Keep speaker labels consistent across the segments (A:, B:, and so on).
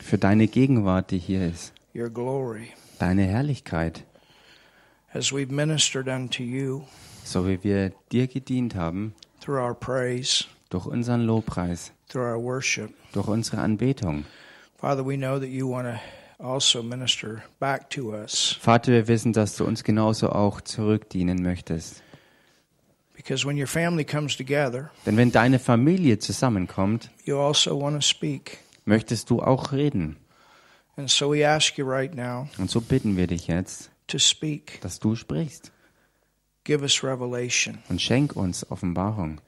A: für deine Gegenwart, die hier ist,
B: your glory.
A: deine Herrlichkeit,
B: As we've ministered unto you
A: so wie wir dir gedient haben,
B: through our praise,
A: durch unseren Lobpreis,
B: through our worship.
A: durch unsere Anbetung.
B: Father, we know that you want to also minister back to us
A: Vater, wir wissen, dass du uns genauso auch zurückdienen möchtest.
B: because when your family comes together,
A: Denn wenn deine Familie zusammenkommt,
B: you also want to speak.
A: möchtest du auch reden.
B: And so we ask you right now
A: Und so bitten wir dich jetzt,
B: to speak.
A: dass du sprichst
B: Give us revelation
A: und schenk uns Offenbarung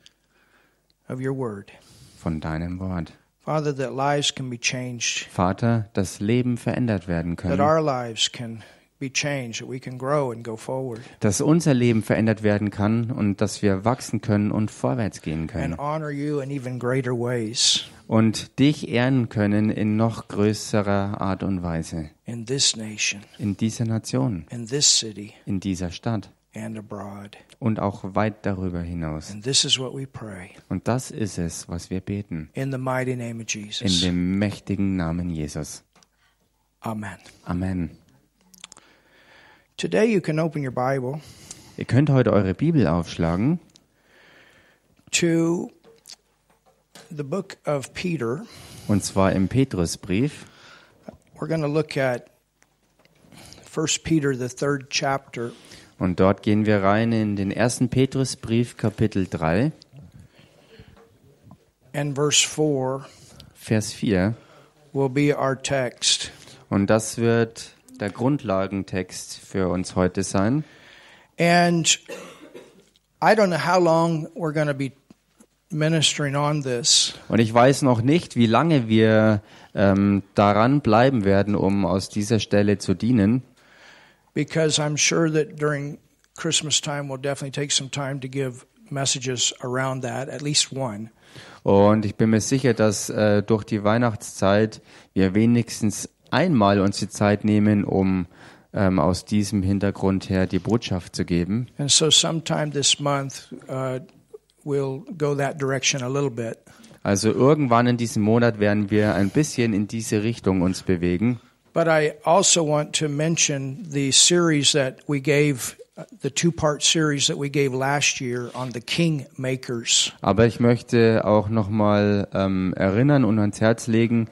B: of your word.
A: von deinem Wort.
B: Father, that lives can be changed,
A: Vater, dass Leben verändert werden
B: that
A: können, dass unser Leben verändert werden kann und dass wir wachsen können und vorwärts gehen können und dich ehren können in noch größerer Art und Weise
B: in this nation,
A: in dieser Nation,
B: in this city,
A: in dieser Stadt
B: and abroad.
A: und auch weit darüber hinaus.
B: And this is what we pray
A: Und das ist es, was wir beten.
B: in the mighty name of
A: In
B: Jesus.
A: dem mächtigen Namen Jesus.
B: Amen.
A: Amen.
B: Today you can open your Bible
A: Ihr könnt heute eure Bibel aufschlagen
B: to the book of Peter.
A: und zwar im Petrusbrief.
B: We're going to look at 1 Peter, the third chapter,
A: Und dort gehen wir rein in den ersten Petrusbrief, Kapitel 3,
B: and verse 4
A: Vers 4.
B: will be our text.
A: Und das wird der Grundlagentext für uns heute sein.
B: And I don't know how long we're going to be ministering on this,
A: Und ich weiß noch nicht, wie lange wir ähm, daran bleiben werden, um aus dieser Stelle zu dienen.
B: because I'm sure that during Christmas time we'll definitely take some time to give messages around that, at least one.
A: Und ich bin mir sicher, dass äh, durch die Weihnachtszeit wir wenigstens einmal uns die Zeit nehmen, um ähm, aus diesem Hintergrund her die Botschaft zu geben.
B: And so sometime this month uh, we'll go that direction a little bit.
A: Also irgendwann in diesem Monat werden wir ein bisschen in diese Richtung uns bewegen.
B: But I also want to mention the series that we gave, uh, the two part series that we gave last year on the king makers.
A: Aber ich möchte auch nochmal ähm, erinnern und ans Herz legen,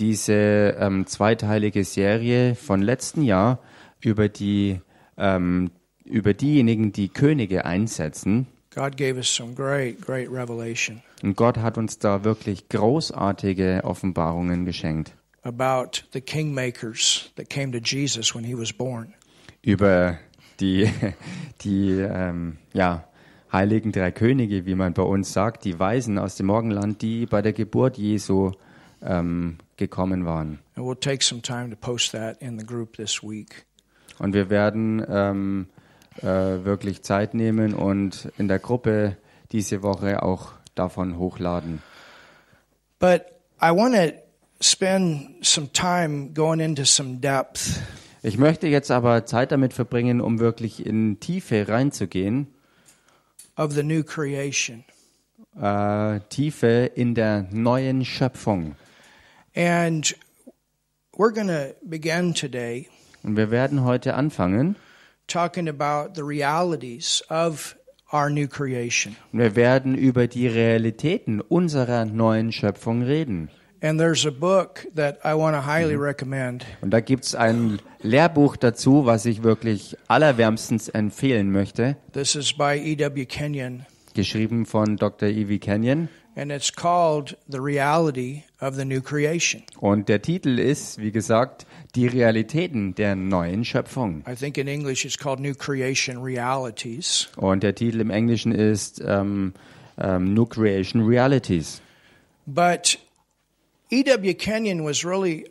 A: diese ähm, zweiteilige Serie von letzten Jahr über die ähm, über diejenigen, die Könige einsetzen.
B: God gave us some great, great revelation
A: Und Gott hat uns da wirklich großartige Offenbarungen geschenkt
B: about the king makers that came to Jesus when he was born.
A: über die die ähm, ja heiligen drei Könige, wie man bei uns sagt, die Weisen aus dem Morgenland, die bei der Geburt Jesu ähm, gekommen waren.
B: And we'll take some time to post that in the group this week.
A: Und wir werden ähm, äh, wirklich Zeit nehmen und in der Gruppe diese Woche auch davon hochladen.
B: But I want to spend some time going into some depth
A: Ich möchte jetzt aber Zeit damit verbringen, um wirklich in Tiefe reinzugehen.
B: of the new creation.
A: Äh, Tiefe in der neuen Schöpfung.
B: And we're going to begin today
A: Und wir werden heute anfangen.
B: talking about the realities of our new creation.
A: Und wir werden über die Realitäten unserer neuen Schöpfung reden.
B: And there's a book that I want to highly recommend.
A: Und da gibt es ein Lehrbuch dazu, was ich wirklich allerwärmstens empfehlen möchte,
B: This is by E.W. Kenyon,
A: geschrieben von Dr. Evie Kenyon.
B: And it's called The Reality of the New Creation.
A: Und der Titel ist, wie gesagt, die Realitäten der neuen Schöpfung.
B: I think in English it's called New Creation Realities.
A: Und der Titel im Englischen ist ähm, ähm, New Creation Realities.
B: But E.W. Kenyon was really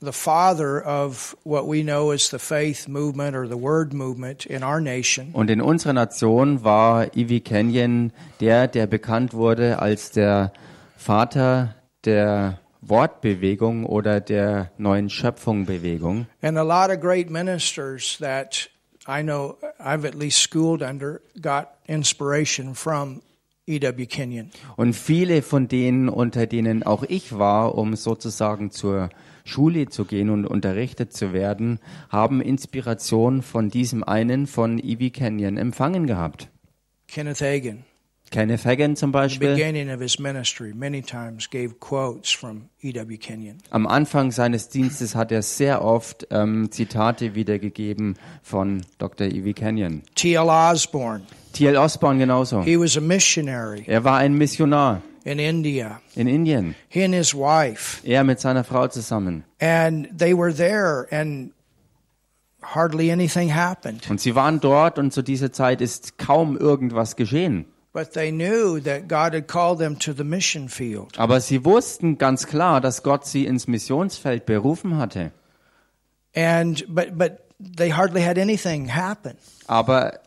B: the father of what we know as the faith movement or the word movement in our nation.
A: Und in unserer Nation war Evie Kenyon der, der bekannt wurde als der Vater der Wortbewegung oder der neuen Schöpfungbewegung.
B: And a lot of great ministers that I know I've at least schooled under got inspiration from E.W. Kenyon.
A: Und viele von denen, unter denen auch ich war, um sozusagen zur Schule zu gehen und unterrichtet zu werden, haben Inspiration von diesem einen von E.W. Kenyon empfangen gehabt.
B: Kenneth Hagin,
A: Kenneth Hagin zum Beispiel.
B: Kenyon.
A: Am Anfang seines Dienstes hat er sehr oft ähm, Zitate wiedergegeben von Dr. E.W. Kenyon.
B: T.L. Osborne,
A: T.L. Osborne genauso.
B: he was a missionary
A: Er war ein Missionar
B: in India.
A: in Indien.
B: He and his wife,
A: Er mit seiner Frau zusammen.
B: and they were there, and hardly anything happened.
A: Und sie waren dort und zu dieser Zeit ist kaum irgendwas geschehen.
B: But they knew that God had called them to the mission field.
A: Aber sie wussten ganz klar, dass Gott sie ins Missionsfeld berufen hatte.
B: And but but they hardly had anything happen.
A: Aber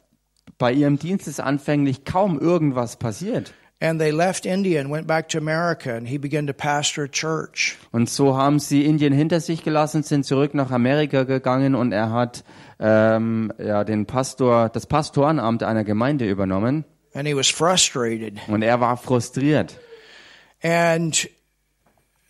A: bei ihrem Dienst ist anfänglich kaum irgendwas passiert.
B: And they left India and went back to America and he began to pastor a church.
A: Und so haben sie Indien hinter sich gelassen, sind zurück nach Amerika gegangen und er hat ähm, ja, den Pastor, das Pastorenamt einer Gemeinde übernommen.
B: And he was frustrated.
A: Und er war frustriert.
B: And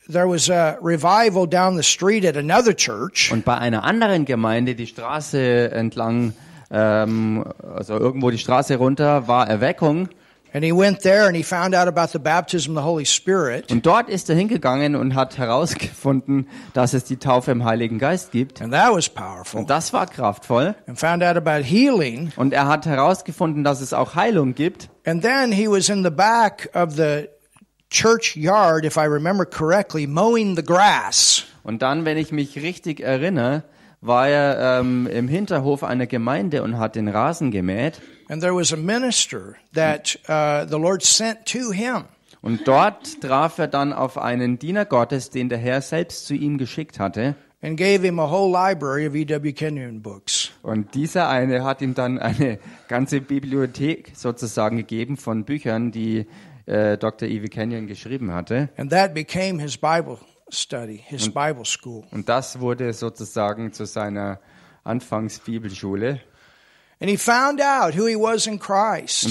B: there was a revival down the street at another church.
A: Und bei einer anderen Gemeinde, die Straße entlang, ähm, also irgendwo die Straße runter, war Erweckung.
B: And he went there and he found out about the baptism of the Holy Spirit.
A: Und dort ist er hingegangen und hat herausgefunden, dass es die Taufe im Heiligen Geist gibt.
B: And that was powerful.
A: Und das war kraftvoll.
B: And found out about healing.
A: Und er hat herausgefunden, dass es auch Heilung gibt.
B: And then he was in the back of the church yard, if I remember correctly, mowing the grass.
A: Und dann, wenn ich mich richtig erinnere, war er ähm, im Hinterhof einer Gemeinde und hat den Rasen gemäht.
B: And there was a minister that uh, the Lord sent to him.
A: Und dort traf er dann auf einen Diener Gottes, den der Herr selbst zu ihm geschickt hatte.
B: and gave him a whole library of E.W. Kenyon books.
A: Und dieser eine hat ihm dann eine ganze Bibliothek sozusagen gegeben von Büchern, die äh, Dr. E.W. Kenyon geschrieben hatte.
B: And that became his Bible study, his Bible school.
A: Und das wurde sozusagen zu seiner Anfangsbibelschule. Und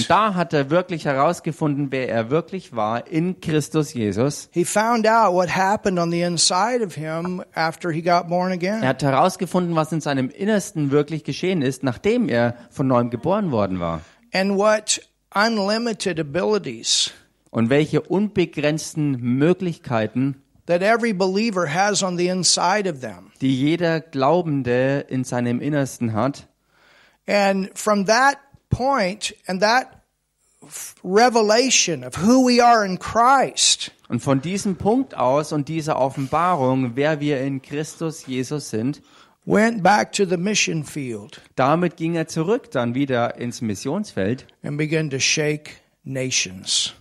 A: da hat er wirklich herausgefunden, wer er wirklich war in Christus Jesus.
B: He found out what happened on the inside of him after he got born
A: Er hat herausgefunden, was in seinem Innersten wirklich geschehen ist, nachdem er von neuem geboren worden war.
B: And what unlimited abilities
A: Und welche unbegrenzten Möglichkeiten,
B: that every believer has on the inside of them.
A: die jeder Glaubende in seinem Innersten hat.
B: And from that point and that revelation of who we are in Christ,
A: Und von diesem Punkt aus und dieser Offenbarung, wer wir in Christus Jesus sind,
B: went back to the mission field
A: damit ging er zurück dann wieder ins Missionsfeld
B: and began to shake nations.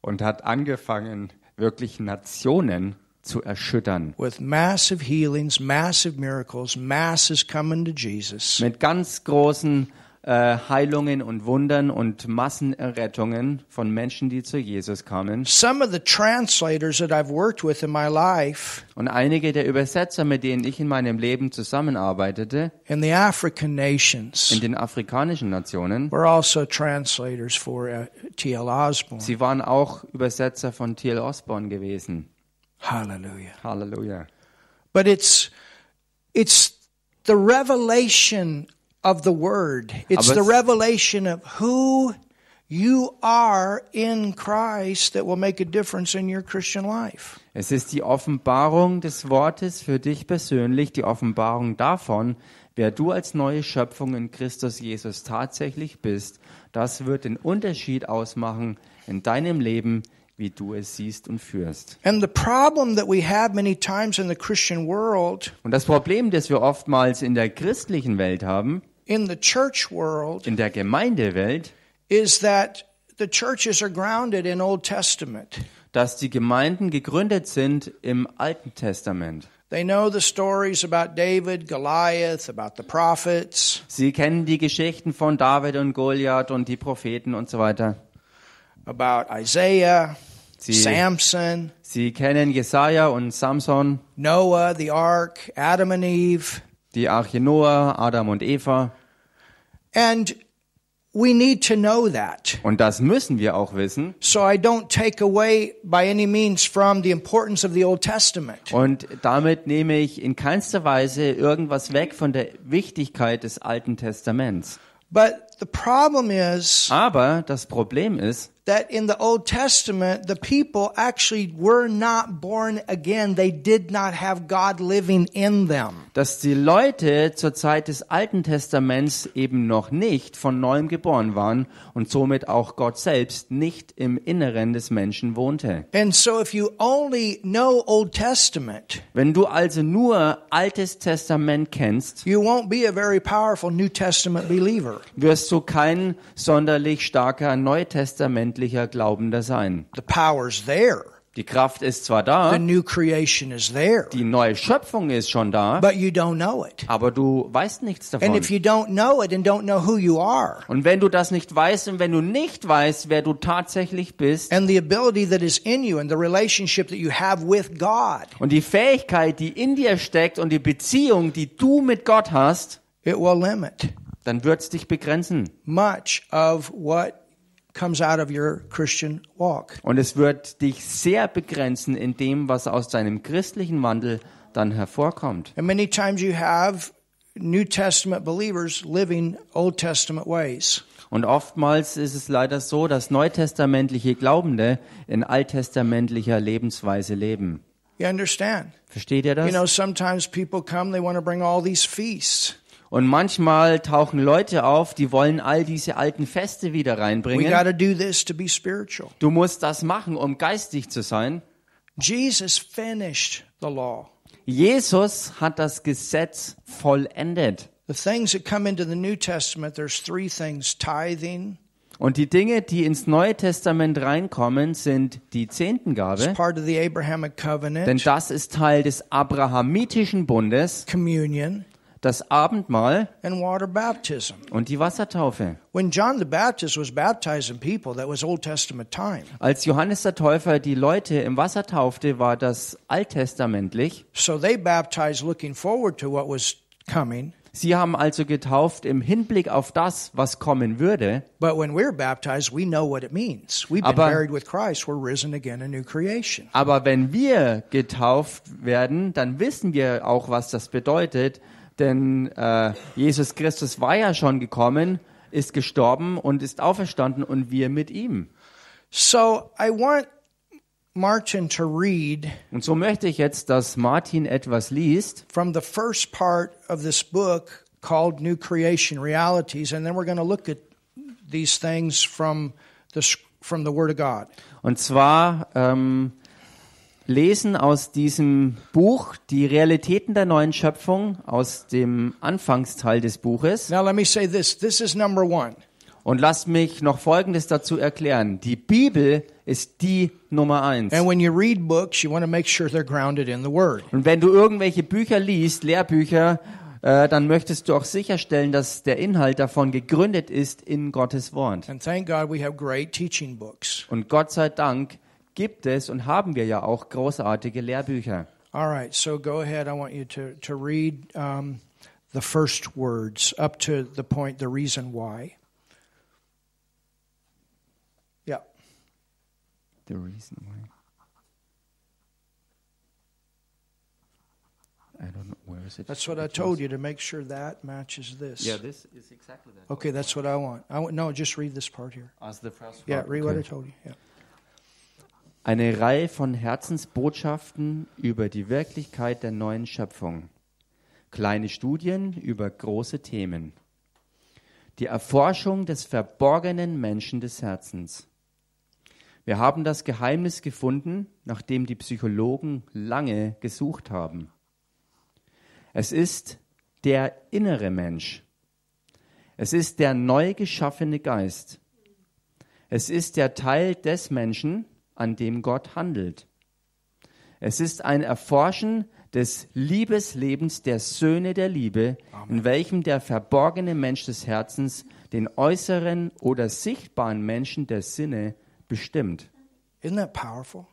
A: und hat angefangen, wirklich Nationen zu erschüttern.
B: with massive healings, massive miracles, masses coming to Jesus.
A: Mit ganz großen äh, Heilungen und Wundern und Massenerrettungen von Menschen, die zu Jesus kamen.
B: Some of the translators that I've worked with in my life
A: Und einige der Übersetzer, mit denen ich in meinem Leben zusammenarbeitete,
B: in the African
A: in
B: nations
A: den afrikanischen Nationen,
B: were also translators for uh, T.L. Osborne.
A: sie waren auch Übersetzer von T.L. Osborne gewesen.
B: Hallelujah.
A: Halleluja.
B: But it's it's the revelation of the word. It's
A: Aber
B: the revelation of who you are in Christ that will make a difference in your Christian life.
A: Es ist die Offenbarung des Wortes für dich persönlich, die Offenbarung davon, wer du als neue Schöpfung in Christus Jesus tatsächlich bist. Das wird den Unterschied ausmachen in deinem Leben, wie du es siehst und führst.
B: And the problem that we have many times in the Christian world,
A: Und das Problem, das wir oftmals in der christlichen Welt haben,
B: in the church world,
A: in der Gemeindewelt,
B: is that the churches are grounded in Old Testament.
A: dass die Gemeinden gegründet sind im Alten Testament.
B: They know the stories about David, Goliath, about the prophets,
A: Sie kennen die Geschichten von David und Goliath und die Propheten und so weiter.
B: About Isaiah,
A: Sie-
B: Samson,
A: Sie kennen Jesaja und Samson,
B: Noah, the ark, Adam and Eve.
A: die Arche Noah, Adam und Eva.
B: And we need to know that.
A: Und das müssen wir auch wissen.
B: So I don't take away by any means from the importance of the Old Testament.
A: Und damit nehme ich in keinster Weise irgendwas weg von der Wichtigkeit des Alten Testaments.
B: But the problem is
A: Aber das Problem ist,
B: that in the Old Testament, the people actually were not born again. They did not have God living in them.
A: dass die Leute zur Zeit des Alten Testaments eben noch nicht von neuem geboren waren und somit auch Gott selbst nicht im Inneren des Menschen wohnte.
B: And so if you only know Old Testament,
A: Wenn du also nur Altes Testament kennst,
B: you won't be a very powerful New Testament believer.
A: wirst du kein sonderlich starker neutestamentlicher Glaubender sein.
B: The power's there.
A: Die Kraft ist zwar
B: The
A: da,
B: new creation is there.
A: die neue Schöpfung ist schon da,
B: But you don't know it.
A: aber du weißt nichts
B: And
A: davon.
B: if you don't know it and don't know who you are
A: Und wenn du das nicht weißt und wenn du nicht weißt, wer du tatsächlich bist
B: and the ability that is in you and the relationship that you have with God,
A: und die Fähigkeit, die in dir steckt und die Beziehung, die du mit Gott hast,
B: it will limit
A: dann wird's dich begrenzen.
B: much of what comes out of your Christian walk.
A: Und es wird dich sehr begrenzen in dem, was aus deinem christlichen Wandel dann hervorkommt.
B: And many times you have New Testament believers living Old Testament ways.
A: Und oftmals ist es leider so, dass neutestamentliche Glaubende in alttestamentlicher Lebensweise leben.
B: You understand?
A: Versteht ihr
B: You know,
A: das?
B: sometimes people come, they want to bring all these feasts.
A: Und manchmal tauchen Leute auf, die wollen all diese alten Feste wieder reinbringen.
B: got to do this to be spiritual.
A: Du musst das machen, um geistig zu sein.
B: Jesus finished the law.
A: Jesus hat das Gesetz vollendet.
B: The things that come into the New Testament, there's three things tithing,
A: Und die Dinge, die ins Neue Testament reinkommen, sind die Zehntengabe,
B: part of the Abrahamic
A: denn das ist Teil des abrahamitischen Bundes,
B: communion,
A: das Abendmahl
B: and water baptism.
A: und die Wassertaufe.
B: When John the Baptist was baptizing people, that was Old Testament time.
A: Als Johannes der Täufer die Leute im Wasser taufte, war das alttestamentlich.
B: So they baptized looking forward to what was coming.
A: Sie haben also getauft im Hinblick auf das, was kommen würde.
B: But when we're baptized, we know what it means. We've been
A: Aber-
B: buried with Christ. We're risen again, a new creation.
A: Aber wenn wir getauft werden, dann wissen wir auch, was das bedeutet. Denn äh, Jesus Christus war ja schon gekommen, ist gestorben und ist auferstanden und wir mit ihm.
B: So I want Martin to read
A: Und so möchte ich jetzt, dass Martin etwas liest
B: from the first part of this book called New Creation Realities, and then we're going to look at these things from the from the Word of God.
A: Und zwar ähm, lesen aus diesem Buch die Realitäten der neuen Schöpfung aus dem Anfangsteil des Buches.
B: Now let me say this: this is number one.
A: Und lasst mich noch Folgendes dazu erklären. Die Bibel ist die Nummer eins.
B: And when you read books, you want to make sure they're grounded in the Word.
A: Und wenn du irgendwelche Bücher liest, Lehrbücher, äh, dann möchtest du auch sicherstellen, dass der Inhalt davon gegründet ist in Gottes Wort.
B: And thank God we have great teaching books.
A: Und Gott sei Dank gibt es und haben wir ja auch großartige Lehrbücher.
B: All right, so go ahead. I want you to to read um, the first words up to the point, the reason why. Yeah.
A: The reason why. I don't know where is it.
B: That's what I told you to make sure that matches this.
A: Yeah, this is exactly that.
B: Okay, that's what I want. I want no, just read this part here.
A: As the first
B: Yeah,
A: part.
B: read what I told you. Yeah.
A: Eine Reihe von Herzensbotschaften über die Wirklichkeit der neuen Schöpfung. Kleine Studien über große Themen. Die Erforschung des verborgenen Menschen des Herzens. Wir haben das Geheimnis gefunden, nachdem die Psychologen lange gesucht haben. Es ist der innere Mensch. Es ist der neu geschaffene Geist. Es ist der Teil des Menschen, an dem Gott handelt. Es ist ein Erforschen des Liebeslebens der Söhne der Liebe, in welchem der verborgene Mensch des Herzens den äußeren oder sichtbaren Menschen der Sinne bestimmt.
B: Isn't that powerful?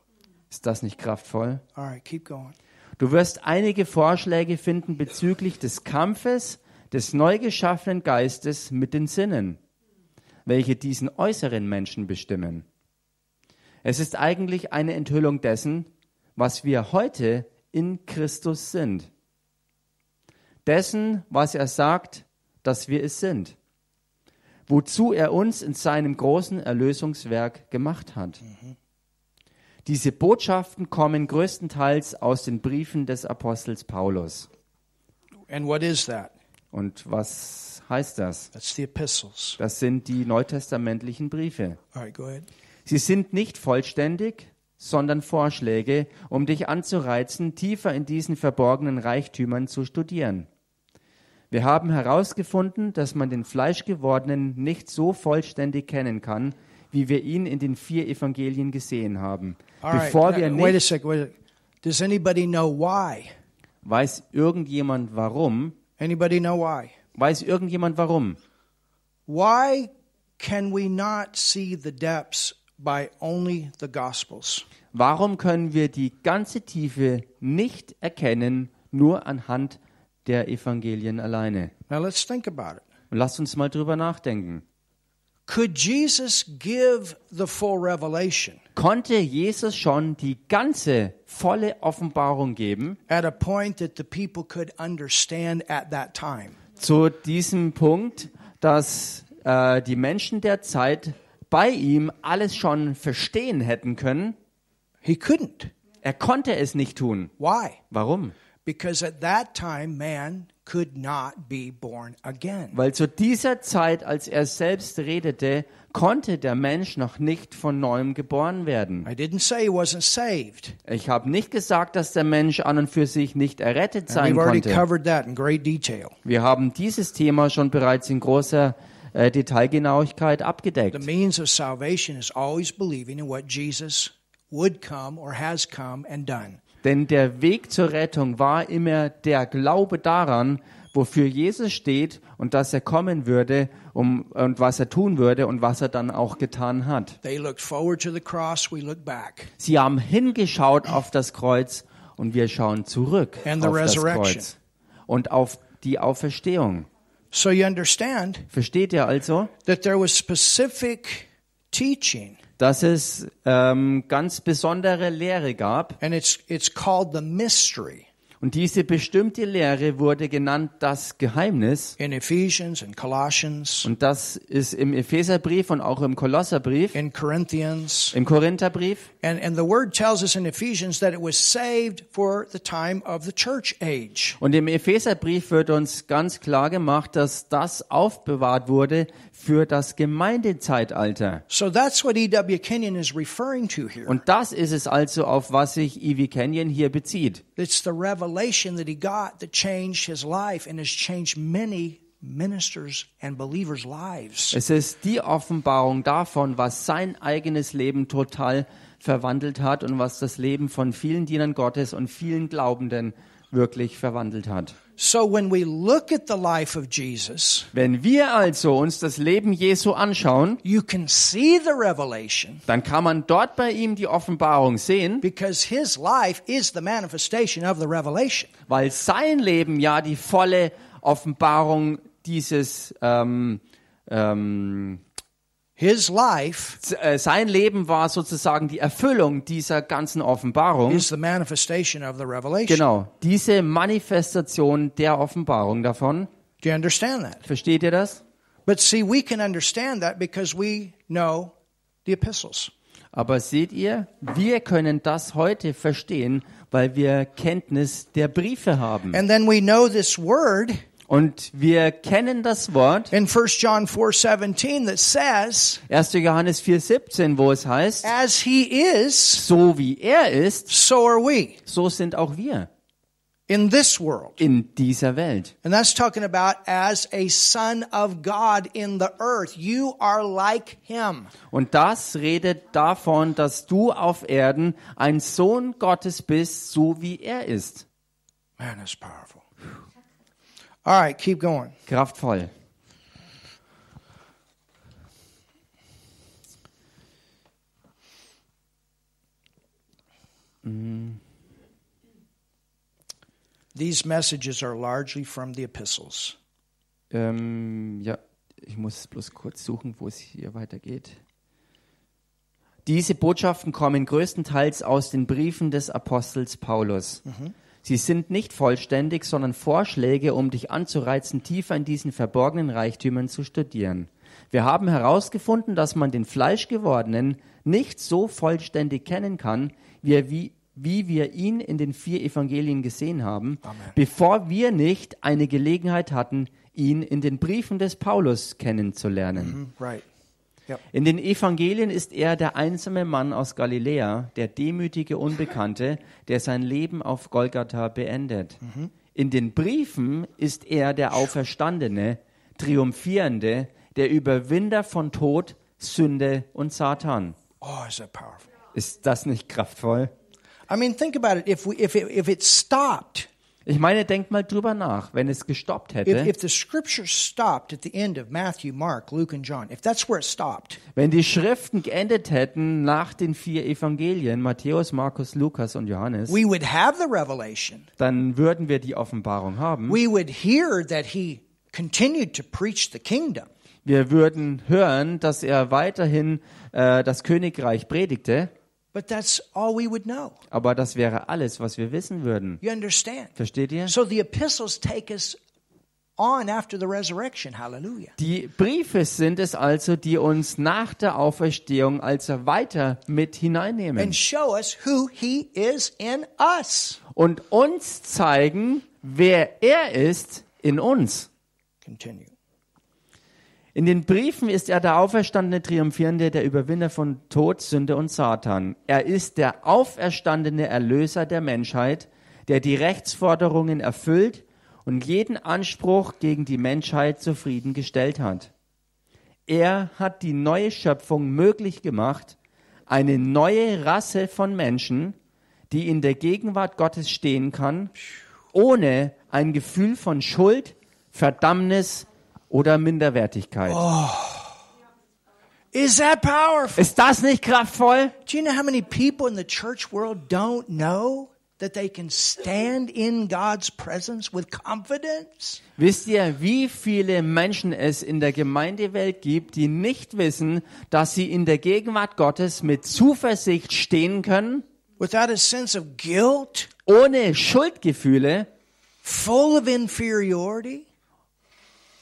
A: Ist das nicht kraftvoll?
B: All right, keep going.
A: Du wirst einige Vorschläge finden bezüglich des Kampfes des neu geschaffenen Geistes mit den Sinnen. welche diesen äußeren Menschen bestimmen. Es ist eigentlich eine Enthüllung dessen, was wir heute in Christus sind. Dessen, was er sagt, dass wir es sind. Wozu er uns in seinem großen Erlösungswerk gemacht hat. Diese Botschaften kommen größtenteils aus den Briefen des Apostels Paulus.
B: And what is that?
A: Und was heißt das?
B: That's the epistles.
A: Das sind die neutestamentlichen Briefe.
B: All right, go ahead.
A: Sie sind nicht vollständig, sondern Vorschläge, um dich anzureizen, tiefer in diesen verborgenen Reichtümern zu studieren. Wir haben herausgefunden, dass man den Fleischgewordenen nicht so vollständig kennen kann, wie wir ihn in den vier Evangelien gesehen haben.
B: Right.
A: Bevor wir
B: now, wait a
A: nicht,
B: second. Wait a, does anybody know why?
A: weiß irgendjemand warum,
B: Anybody know why?
A: weiß irgendjemand warum?
B: Why can we not see the depths by only the Gospels?
A: Warum können wir die ganze Tiefe nicht erkennen, nur anhand der Evangelien alleine?
B: Now let's think about it.
A: Und lasst uns mal drüber nachdenken.
B: Could Jesus give the full revelation
A: Konnte Jesus schon die ganze volle Offenbarung geben
B: at a point that the people could understand at that time?
A: zu diesem Punkt, dass äh, die Menschen der Zeit bei ihm alles schon verstehen hätten können?
B: He couldn't.
A: Er konnte es nicht tun.
B: Why?
A: Warum?
B: Because at that time, man could not be born again.
A: Weil zu dieser Zeit, als er selbst redete, konnte der Mensch noch nicht von neuem geboren werden.
B: I didn't say he wasn't saved.
A: Ich habe nicht gesagt, dass der Mensch an und für sich nicht errettet sein
B: we've already
A: konnte.
B: covered that in great detail.
A: Wir haben dieses Thema schon bereits in großer äh, Detailgenauigkeit
B: The
A: abgedeckt.
B: means of salvation is always believing in what Jesus would come or has come and done.
A: Denn der Weg zur Rettung war immer der Glaube daran, wofür Jesus steht und dass er kommen würde um, und was er tun würde und was er dann auch getan hat.
B: They looked forward to the cross, we look back.
A: Sie haben hingeschaut auf das Kreuz und wir schauen zurück
B: And the
A: auf das. Kreuz und auf die Auferstehung.
B: So you understand
A: Versteht ihr also,
B: that there was specific teaching,
A: dass es ähm, ganz besondere Lehre gab?
B: And it's it's called the mystery
A: und diese bestimmte Lehre wurde genannt das Geheimnis
B: in Ephesians and Colossians,
A: und das ist im Epheserbrief und auch im Kolosserbrief,
B: in Corinthians.
A: im Korintherbrief
B: And and the word tells us in Ephesians that it was saved for the time of the church age.
A: und im Epheserbrief wird uns ganz klar gemacht, dass das aufbewahrt wurde für das Gemeindezeitalter.
B: So that's what E.W. Kenyon is referring to here.
A: Und das ist es also, auf was sich Ivy Kenyon hier bezieht.
B: It's the revelation that he got that changed his life and has changed many ministers and believers' lives.
A: Es ist die Offenbarung davon, was sein eigenes Leben total verwandelt hat und was das Leben von vielen Dienern Gottes und vielen Glaubenden wirklich verwandelt hat.
B: So when we look at the life of Jesus,
A: Wenn wir also uns das Leben Jesu anschauen,
B: you can see the revelation
A: dann kann man dort bei ihm die Offenbarung sehen,
B: because his life is the manifestation of the revelation.
A: weil sein Leben ja die volle Offenbarung dieses ähm, ähm,
B: His life
A: äh, sein Leben war sozusagen die Erfüllung dieser ganzen Offenbarung.
B: is the manifestation of the revelation.
A: Genau, diese Manifestation der Offenbarung davon.
B: Do you understand that?
A: Versteht ihr das?
B: But see, we can understand that because we know the epistles.
A: Aber seht ihr, wir können das heute verstehen, weil wir Kenntnis der Briefe haben.
B: And then we know this word
A: Und wir kennen das Wort,
B: in 1 John 4:17 that says,
A: 1. Johannes 4,17, wo es heißt,
B: as he is,
A: so wie er ist,
B: so are we
A: so sind auch wir
B: in this world.
A: in dieser Welt.
B: And that's talking about as a son of God in the earth. You are like him.
A: Und das redet davon, dass du auf Erden ein Sohn Gottes bist, so wie er ist.
B: Man, that's powerful. All right, keep going.
A: Kraftvoll.
B: These messages are largely from the epistles.
A: Ähm, ja, Ich muss bloß kurz suchen, wo es hier weitergeht. Diese Botschaften kommen größtenteils aus den Briefen des Apostels Paulus. Sie sind nicht vollständig, sondern Vorschläge, um dich anzureizen, tiefer in diesen verborgenen Reichtümern zu studieren. Wir haben herausgefunden, dass man den Fleischgewordenen nicht so vollständig kennen kann, wie, er, wie, wie wir ihn in den vier Evangelien gesehen haben, bevor wir nicht eine Gelegenheit hatten, ihn in den Briefen des Paulus kennenzulernen.
B: Right. Yep.
A: In den Evangelien ist er der einsame Mann aus Galiläa, der demütige Unbekannte, der sein Leben auf Golgatha beendet. In den Briefen ist er der Auferstandene, Triumphierende, der Überwinder von Tod, Sünde und Satan.
B: Oh, is that powerful?
A: Ist das nicht kraftvoll?
B: I mean, think about it. If we, if it, if it stopped,
A: Ich meine, denkt mal drüber nach, wenn es gestoppt
B: if,
A: hätte,
B: if the scripture stopped at the end of Matthew, Mark, Luke, and John, if that's where it stopped,
A: wenn die Schriften geendet hätten nach den vier Evangelien, Matthäus, Markus, Lukas und Johannes,
B: we would have the revelation.
A: dann würden wir die Offenbarung haben.
B: We would hear that he continued to preach the kingdom.
A: Wir würden hören, dass er weiterhin äh, das Königreich predigte,
B: But that's all we would know.
A: aber das wäre alles, was wir wissen würden.
B: You understand?
A: Versteht ihr?
B: So the epistles take us on after the resurrection. Hallelujah.
A: Die Briefe sind es also, die uns nach der Auferstehung also weiter mit hineinnehmen
B: And show us who he is in us.
A: und uns zeigen, wer er ist in uns.
B: Continue.
A: In den Briefen ist er der auferstandene Triumphierende, der Überwinder von Tod, Sünde und Satan. Er ist der auferstandene Erlöser der Menschheit, der die Rechtsforderungen erfüllt und jeden Anspruch gegen die Menschheit zufriedengestellt hat. Er hat die neue Schöpfung möglich gemacht, eine neue Rasse von Menschen, die in der Gegenwart Gottes stehen kann, ohne ein Gefühl von Schuld, Verdammnis oder Minderwertigkeit.
B: Is that powerful?
A: Ist das nicht kraftvoll?
B: Do you know how many people in the church world don't know that they can stand in God's presence with confidence?
A: Wisst ihr, wie viele Menschen es in der Gemeindewelt gibt, die nicht wissen, dass sie in der Gegenwart Gottes mit Zuversicht stehen können,
B: Without a sense of guilt,
A: ohne Schuldgefühle,
B: full of inferiority,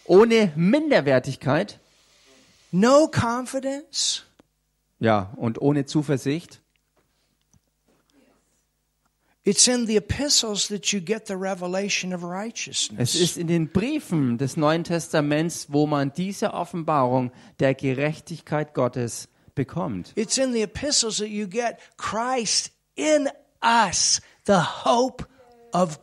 A: ohne Minderwertigkeit,
B: no confidence?
A: ja, und ohne Zuversicht?
B: It's in the epistles that you get the revelation of
A: Es
B: righteousness.
A: ist in den Briefen des Neuen Testaments, wo man diese Offenbarung der Gerechtigkeit Gottes bekommt.
B: It's in the epistles that you get Christ in us, the hope of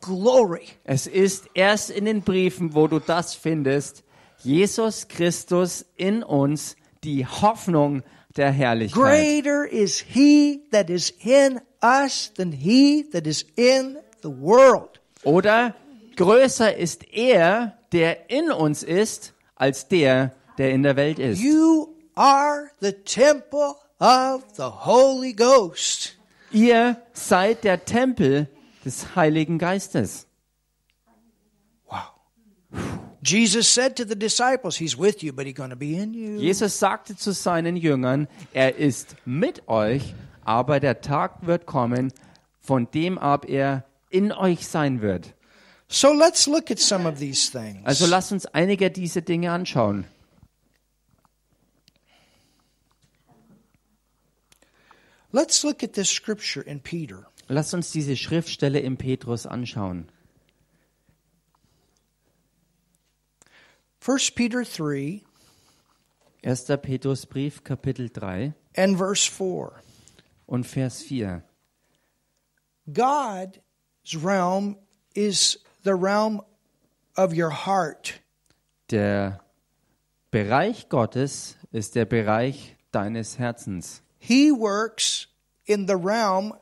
B: glory.
A: Es ist erst in den Briefen, wo du das findest, Jesus Christus in uns, die Hoffnung der Herrlichkeit.
B: Greater is he that is in us than he that is in the world.
A: Oder größer ist er, der in uns ist, als der, der in der Welt ist.
B: You are the temple of the Holy Ghost.
A: Ihr seid der Tempel des Heiligen Geistes.
B: Wow. Jesus said to the disciples, He's with you, but He's going to be in you.
A: Jesus sagte zu seinen Jüngern, er ist mit euch, aber der Tag wird kommen, von dem ab er in euch sein wird.
B: So let's look at some of these things.
A: Also lasst uns einige dieser Dinge anschauen.
B: Let's look at this scripture in Peter.
A: Lasst uns diese Schriftstelle im Petrus anschauen.
B: 1 Peter 3
A: 1. Petrusbrief, Kapitel 3
B: and verse 4.
A: und Vers 4.
B: God's realm is the realm of your heart.
A: Der Bereich Gottes ist der Bereich deines Herzens.
B: He works in the realm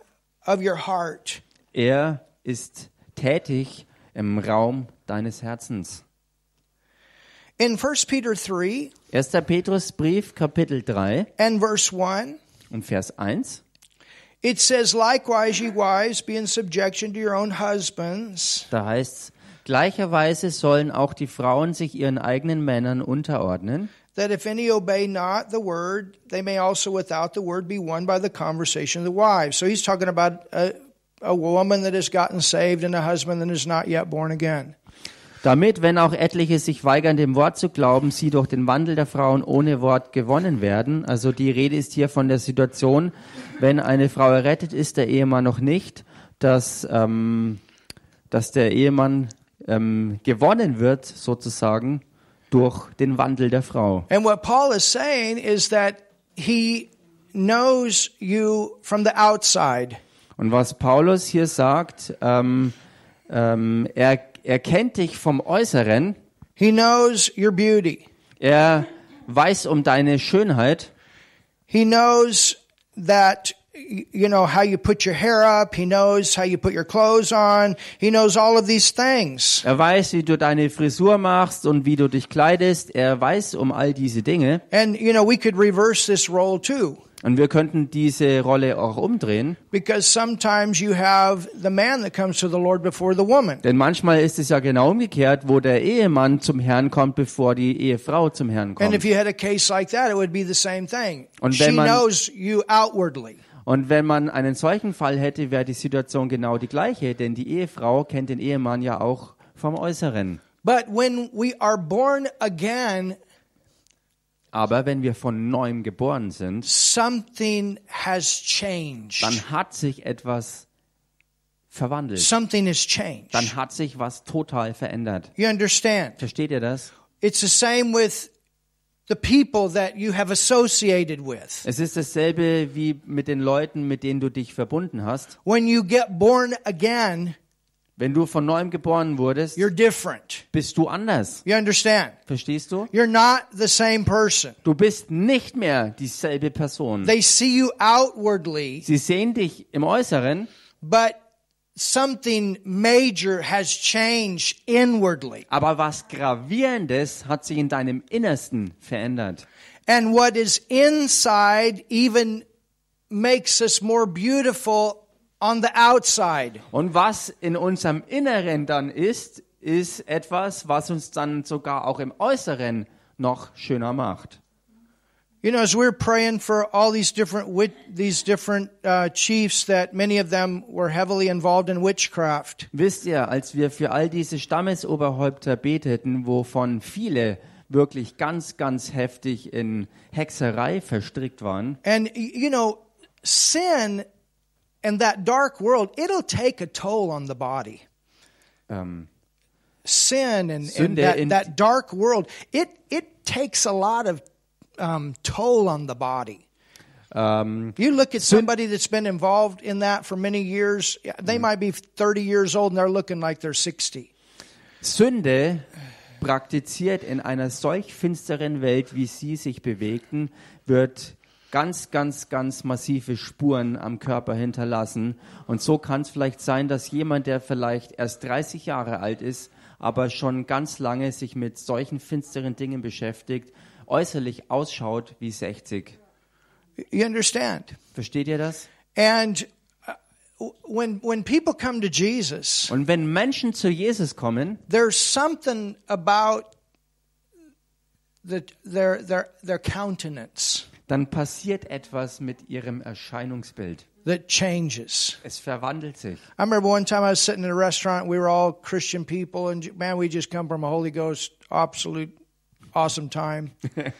B: of your heart.
A: Er ist tätig im Raum deines Herzens.
B: In 1 Peter 3
A: 1. Petrusbrief, Kapitel 3
B: and verse 1,
A: und Vers 1.
B: it says, Likewise, ye wives, be in subjection to your own husbands.
A: Da heißt Gleicherweise sollen auch die Frauen sich ihren eigenen Männern unterordnen,
B: that if any obey not the word, they may also without the word be won by the conversation of the wives. So he's talking about a, a woman that has gotten saved and a husband that is not yet born again.
A: damit, wenn auch etliche sich weigern, dem Wort zu glauben, sie durch den Wandel der Frauen ohne Wort gewonnen werden. Also die Rede ist hier von der Situation, wenn eine Frau errettet ist, der Ehemann noch nicht, dass, ähm, dass der Ehemann ähm, gewonnen wird, sozusagen, durch den Wandel der Frau.
B: And what Paul is saying is that he knows you from the outside.
A: Und was Paulus hier sagt, ähm, ähm, er, er kennt dich vom Äußeren,
B: He knows your beauty.
A: er weiß um deine Schönheit,
B: He knows that you know how you put your hair up. He knows how you put your clothes on. He knows all of these things.
A: er weiß, wie du deine Frisur machst und wie du dich kleidest, er weiß um all diese Dinge.
B: And you know we could reverse this role too.
A: Und wir könnten diese Rolle auch umdrehen,
B: Because sometimes you have the man that comes to the Lord before the woman.
A: denn manchmal ist es ja genau umgekehrt, wo der Ehemann zum Herrn kommt, bevor die Ehefrau zum Herrn
B: And if
A: kommt.
B: you had a case like that, it would be the same thing.
A: Und wenn man-
B: knows you outwardly.
A: Und wenn man einen solchen Fall hätte, wäre die Situation genau die gleiche, denn die Ehefrau kennt den Ehemann ja auch vom Äußeren.
B: But when we are born again,
A: Aber wenn wir von neuem geboren sind,
B: something has changed.
A: dann hat sich etwas verwandelt.
B: Something has changed.
A: Dann hat sich was total verändert.
B: You understand?
A: Versteht ihr das?
B: It's the same with the people that you have associated with.
A: Es ist dasselbe wie mit den Leuten, mit denen du dich verbunden hast.
B: When you get born again,
A: Wenn du von neuem geboren wurdest,
B: you're different.
A: bist du anders.
B: You understand?
A: Verstehst du?
B: You're not the same person.
A: Du bist nicht mehr dieselbe Person.
B: They see you outwardly,
A: Sie sehen dich im Äußeren,
B: but something major has changed inwardly.
A: aber was Gravierendes hat sich in deinem Innersten verändert.
B: And what is inside even makes us more beautiful on the outside.
A: Und was in unserem Inneren dann ist, ist etwas, was uns dann sogar auch im Äußeren noch schöner macht.
B: You know, as we're praying for all these different wit- these different uh, chiefs, that many of them were heavily involved in witchcraft.
A: Wisst ihr, als wir für all diese Stammesoberhäupter beteten, wovon viele wirklich ganz, ganz heftig in Hexerei verstrickt waren,
B: And you know, sin and that dark world, it'll take a toll on the body.
A: ähm,
B: Sin and, and that, that dark world, it it takes a lot of um, toll on the body.
A: ähm,
B: You look at somebody that's been involved in that for many years. They might be 30 years old and they're looking like they're 60.
A: Sünde praktiziert in einer solch finsteren Welt, wie sie sich bewegten, wird ganz, ganz, ganz massive Spuren am Körper hinterlassen. Und so kann es vielleicht sein, dass jemand, der vielleicht erst 30 Jahre alt ist, aber schon ganz lange sich mit solchen finsteren Dingen beschäftigt, äußerlich ausschaut wie 60.
B: You understand?
A: Versteht ihr das?
B: And uh, when when people come to Jesus,
A: Und wenn Menschen zu Jesus kommen,
B: there's something about the, their their their countenance
A: dann passiert etwas mit ihrem Erscheinungsbild.
B: that changes.
A: Es verwandelt sich.
B: I remember one time I was sitting in a restaurant. We were all Christian people, and man, we just come from a Holy Ghost absolute awesome time.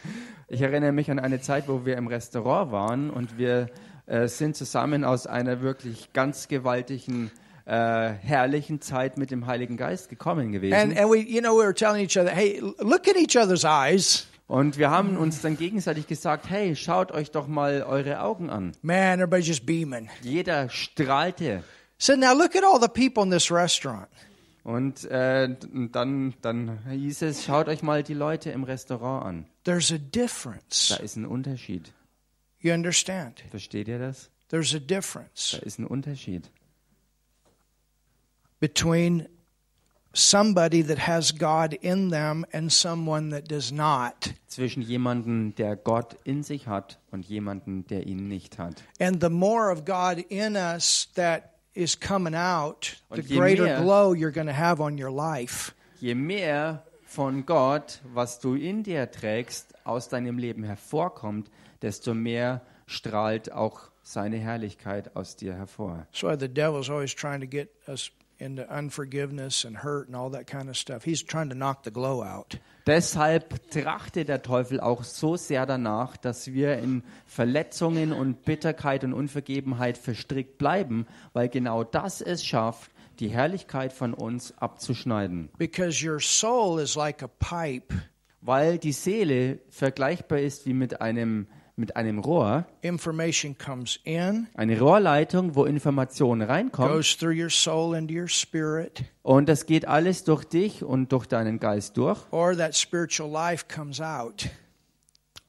A: Ich erinnere mich an eine Zeit, wo wir im Restaurant waren und wir äh, sind zusammen aus einer wirklich ganz gewaltigen, äh, herrlichen Zeit mit dem Heiligen Geist gekommen gewesen.
B: And and we, you know, we were telling each other, hey, look at each other's eyes.
A: und wir haben uns dann gegenseitig gesagt, hey, schaut euch doch mal eure Augen an.
B: Man, everybody's just beaming.
A: Jeder strahlte.
B: So now look at all the people in this restaurant.
A: Und äh, dann, dann hieß es, schaut euch mal die Leute im Restaurant an.
B: There's a
A: Da
B: difference.
A: ist ein Unterschied.
B: You understand?
A: Versteht ihr das?
B: There's a
A: Da
B: difference
A: ist ein Unterschied.
B: between somebody that has God in them and someone that does not.
A: Zwischen jemandem, der Gott in sich hat und jemandem, der ihn nicht hat.
B: And the more of God in us that is coming out, the greater
A: mehr-
B: glow you're going to have on your life.
A: Je mehr von Gott, was du in dir trägst, aus deinem Leben hervorkommt, desto mehr strahlt auch seine Herrlichkeit aus dir hervor.
B: Why the devil's always trying to get us into unforgiveness and hurt and all that kind of stuff. He's trying to knock the glow out.
A: Deshalb trachtet der Teufel auch so sehr danach, dass wir in Verletzungen und Bitterkeit und Unvergebenheit verstrickt bleiben, weil genau das es schafft, die Herrlichkeit von uns abzuschneiden.
B: Because your soul is like a pipe.
A: Weil die Seele vergleichbar ist wie mit einem, mit einem Rohr,
B: Information comes in,
A: eine Rohrleitung, wo Information reinkommt
B: goes through your soul into your spirit,
A: und das geht alles durch dich und durch deinen Geist durch.
B: or that spiritual life comes out.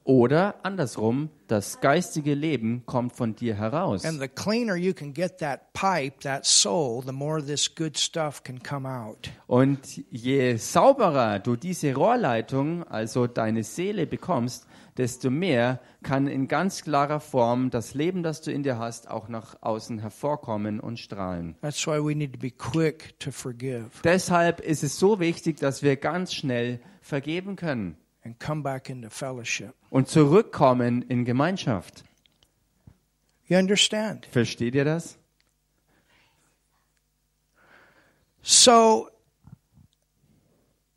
A: Oder andersrum, das geistige Leben kommt von dir heraus.
B: And the cleaner you can get that pipe, that soul, the more this good stuff can come out.
A: Und je sauberer du diese Rohrleitung, also deine Seele bekommst, desto mehr kann in ganz klarer Form das Leben, das du in dir hast, auch nach außen hervorkommen und strahlen.
B: That's why we need to be quick to forgive
A: Deshalb ist es so wichtig, dass wir ganz schnell vergeben können
B: and come back into fellowship.
A: und zurückkommen in Gemeinschaft.
B: You understand?
A: Versteht ihr das?
B: So,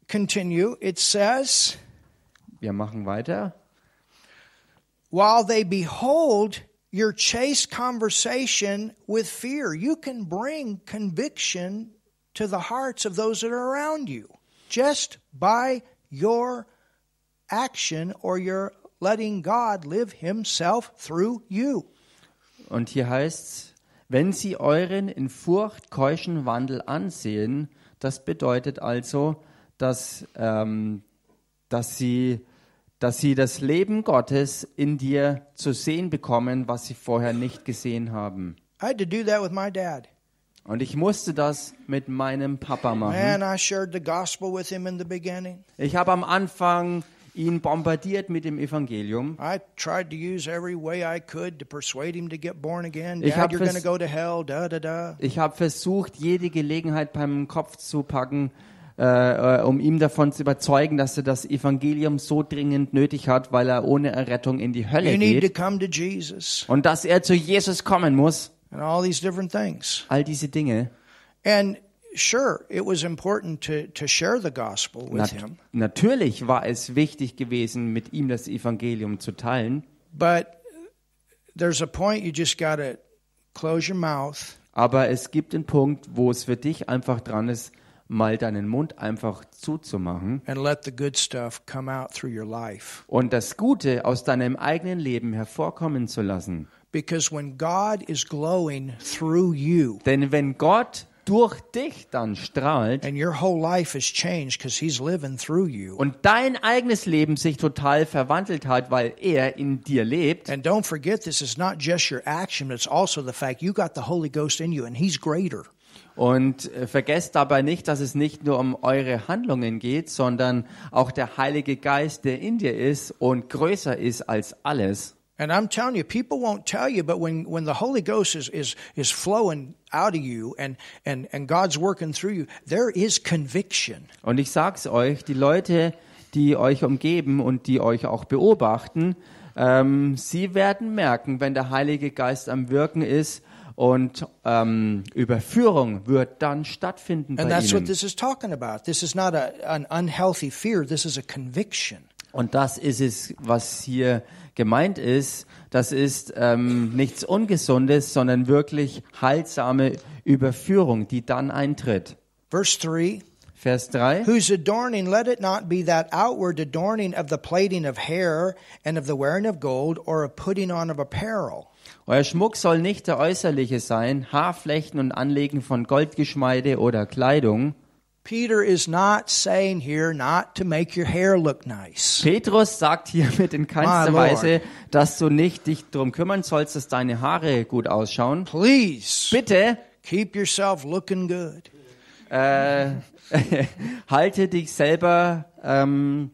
B: continue. It says,
A: Wir machen weiter.
B: While they behold your chaste conversation with fear, you can bring conviction to the hearts of those that are around you just by your action or your letting God live Himself through you.
A: Und hier heißt's, wenn sie euren in Furcht keuschen Wandel ansehen, das bedeutet also, dass, ähm, dass, sie, dass sie das Leben Gottes in dir zu sehen bekommen, was sie vorher nicht gesehen haben.
B: I had to do that with my dad.
A: Und ich musste das mit meinem Papa machen.
B: Man, I shared the gospel with him in the beginning.
A: Ich habe am Anfang ihn bombardiert mit dem Evangelium. Ich hab
B: to
A: vers- habe versucht, jede Gelegenheit beim Kopf zu packen, äh, äh, um ihm davon zu überzeugen, dass er das Evangelium so dringend nötig hat, weil er ohne Errettung in die Hölle
B: You need to
A: geht
B: come to Jesus
A: und dass er zu Jesus kommen muss.
B: and all these different things.
A: All diese Dinge.
B: And sure, it was important to, to share the gospel with
A: Nat
B: him,
A: natürlich war es wichtig gewesen, mit ihm das Evangelium zu teilen,
B: but there's a point you just got to close your mouth
A: aber es gibt den Punkt, wo es für dich einfach dran ist, mal deinen Mund einfach zuzumachen und das Gute aus deinem eigenen Leben hervorkommen zu lassen.
B: Because when God is glowing through you
A: Denn wenn Gott durch dich dann strahlt
B: and your whole life is changed because He's living through you,
A: und dein eigenes Leben sich total verwandelt hat, weil er in dir lebt,
B: and don't forget, this is not just your action, it's also the fact you got the Holy Ghost in you and He's greater.
A: Und äh, vergesst dabei nicht, dass es nicht nur um eure Handlungen geht, sondern auch der Heilige Geist, der in dir ist und größer ist als alles.
B: And I'm telling you, people won't tell you, but when, when the Holy Ghost is, is, is flowing out of you and, and, and God's working through you, there is conviction.
A: Und ich sag's euch, die Leute, die euch umgeben und die euch auch beobachten, ähm, sie werden merken, wenn der Heilige Geist am Wirken ist und ähm, Überführung wird dann stattfinden
B: And
A: bei
B: that's what
A: ihnen.
B: this is talking about. This is not a, an unhealthy fear, this is a conviction.
A: Und das ist es, was hier gemeint ist. Das ist ähm, nichts Ungesundes, sondern wirklich heilsame Überführung, die dann eintritt.
B: Verse 3
A: Vers 3.
B: Whose adorning, let it not be that outward adorning of the plaiting of hair and of the wearing of gold or of putting on of apparel.
A: Euer Schmuck soll nicht der äußerliche sein, Haarflechten und Anlegen von Goldgeschmeide oder Kleidung.
B: Peter is not saying here not to make your hair look nice.
A: Petrus sagt hiermit in keinster. Weise, dass du nicht dich darum kümmern sollst, dass deine Haare gut ausschauen.
B: Please
A: Bitte
B: keep yourself looking good.
A: äh, halte dich selber ähm,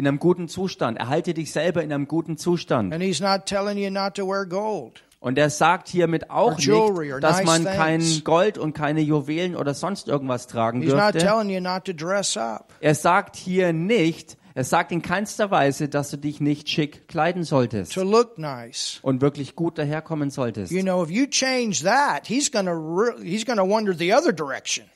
A: in einem guten Zustand. Erhalte dich selber in einem guten Zustand.
B: And he's not telling you not to wear gold.
A: Und er sagt hiermit auch nicht, dass man kein Gold und keine Juwelen oder sonst irgendwas tragen dürfte.
B: to.
A: Er sagt hier nicht, er sagt in keinster Weise, dass du dich nicht schick kleiden solltest
B: to nice.
A: und wirklich gut daherkommen solltest.
B: You know, if you change that, he's gonna he's gonna wonder the other direction.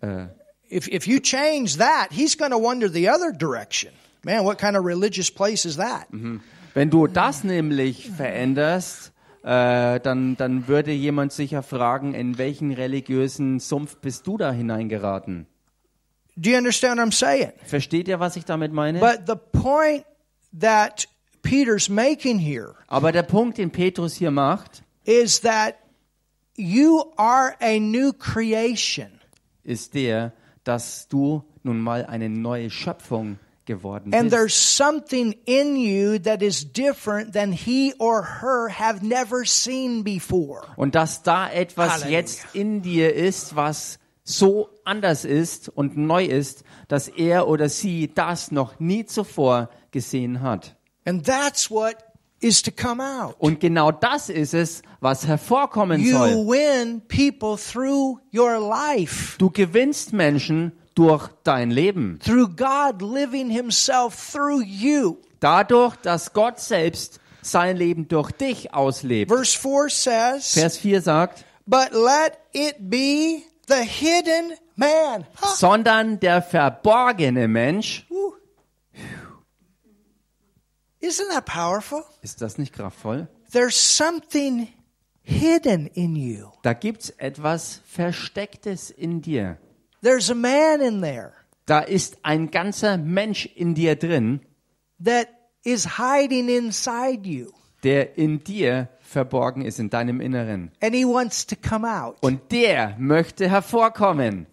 A: Äh,
B: If if you change that, he's gonna wonder the other direction. Man, what kind of religious place is that?
A: Wenn du das nämlich veränderst, äh, dann, dann würde jemand sicher fragen, in welchen religiösen Sumpf bist du da hineingeraten?
B: Do you understand what I'm saying?
A: Versteht ihr, was ich damit meine?
B: But the point that Peter's making here
A: Aber der Punkt, den Petrus hier macht,
B: is that you are a new creation.
A: ist der, dass du nun mal eine neue Schöpfung geworden
B: And
A: bist.
B: there's something in you that is different than he or her have never seen before.
A: Und dass da etwas
B: Halleluja.
A: jetzt in dir ist, was so anders ist und neu ist, dass er oder sie das noch nie zuvor gesehen hat.
B: And that's what is to come out.
A: Und genau das ist es, was hervorkommen
B: You
A: soll.
B: win people through your life,
A: Du gewinnst Menschen durch dein Leben.
B: through God living himself through you.
A: Dadurch, dass Gott selbst sein Leben durch dich auslebt.
B: Verse 4 says,
A: Vers 4 sagt,
B: But let it be the hidden man. Ha!
A: sondern der verborgene Mensch.
B: Isn't that powerful?
A: ist das nicht kraftvoll?
B: There's something hidden in you.
A: Da gibt's etwas Verstecktes in dir.
B: There's a man in there
A: Da ist ein ganzer Mensch in dir drin,
B: that is hiding inside you,
A: der in dir verborgen ist, in deinem Inneren.
B: and he wants to come out.
A: Und der möchte hervorkommen.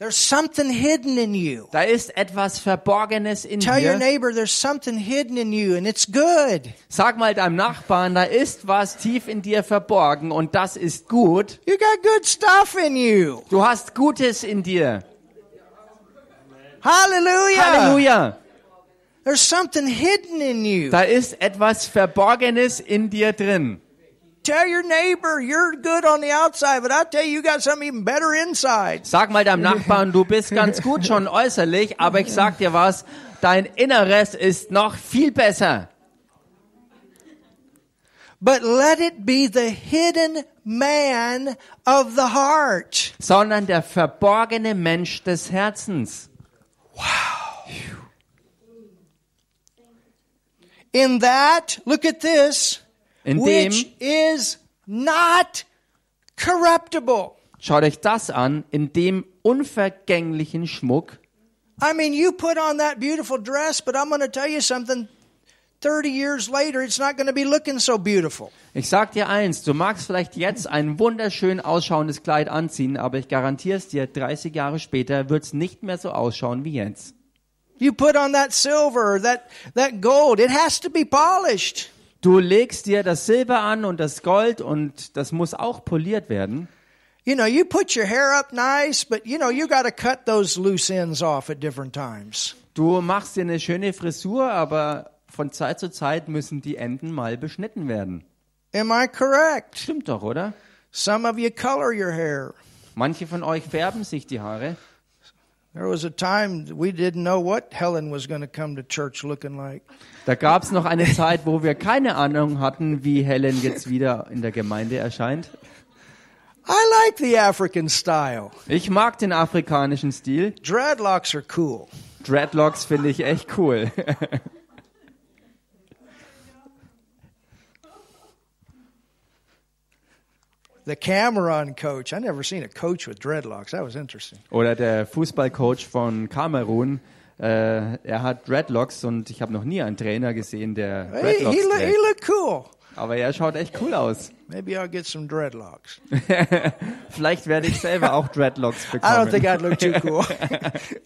B: There's something hidden in you.
A: Da ist etwas Verborgenes in
B: Tell your
A: dir.
B: neighbor there's something hidden in you, and it's good.
A: Sag mal deinem Nachbarn, da ist was tief in dir verborgen und das ist gut.
B: You got good stuff in you.
A: Du hast Gutes in dir.
B: Hallelujah.
A: Halleluja.
B: There's something hidden in you.
A: Da ist etwas Verborgenes in dir drin.
B: Tell your neighbor you're good on the outside, but I tell you, you got something even better inside.
A: Sag mal deinem Nachbarn, du bist ganz gut schon äußerlich, aber ich sag dir was, dein Inneres ist noch viel besser.
B: But let it be the hidden man of the heart.
A: sondern der verborgene Mensch des Herzens. Wow.
B: In that, look at this,
A: In dem,
B: which is not corruptible.
A: schaut euch das an, in dem unvergänglichen Schmuck.
B: I mean, you put on that beautiful dress, but I'm going to tell you something. 30 years later, it's not going to be looking so beautiful.
A: Ich sag dir eins, du magst vielleicht jetzt ein wunderschön ausschauendes Kleid anziehen, aber ich garantiere es dir, 30 Jahre später wird es nicht mehr so ausschauen wie jetzt.
B: You put on that silver, that, that gold, it has to be polished.
A: Du legst dir das Silber an und das Gold und das muss auch poliert werden.
B: You know, you put your hair up nice, but you know, you got to cut those loose ends off at different times.
A: Du machst dir eine schöne Frisur, aber von Zeit zu Zeit müssen die Enden mal beschnitten werden.
B: Am I correct?
A: Stimmt doch, oder?
B: Some of you color your hair.
A: Manche von euch färben sich die Haare. Da gab es noch eine Zeit, wo wir keine Ahnung hatten, wie Helen jetzt wieder in der Gemeinde erscheint.
B: I like the African style.
A: Ich mag den afrikanischen Stil.
B: Dreadlocks are cool.
A: Dreadlocks finde ich echt cool.
B: The Cameron coach. I never seen a coach with dreadlocks. That was interesting.
A: Oder der Fußballcoach von Kamerun. Äh, er hat Dreadlocks und ich habe noch nie einen Trainer gesehen, der
B: He,
A: Dreadlocks
B: he, look, he
A: trägt.
B: looked cool.
A: Aber er schaut echt cool aus.
B: Maybe I'll get some dreadlocks.
A: Vielleicht werde ich selber auch Dreadlocks
B: I don't think
A: bekommen.
B: I'd look too cool.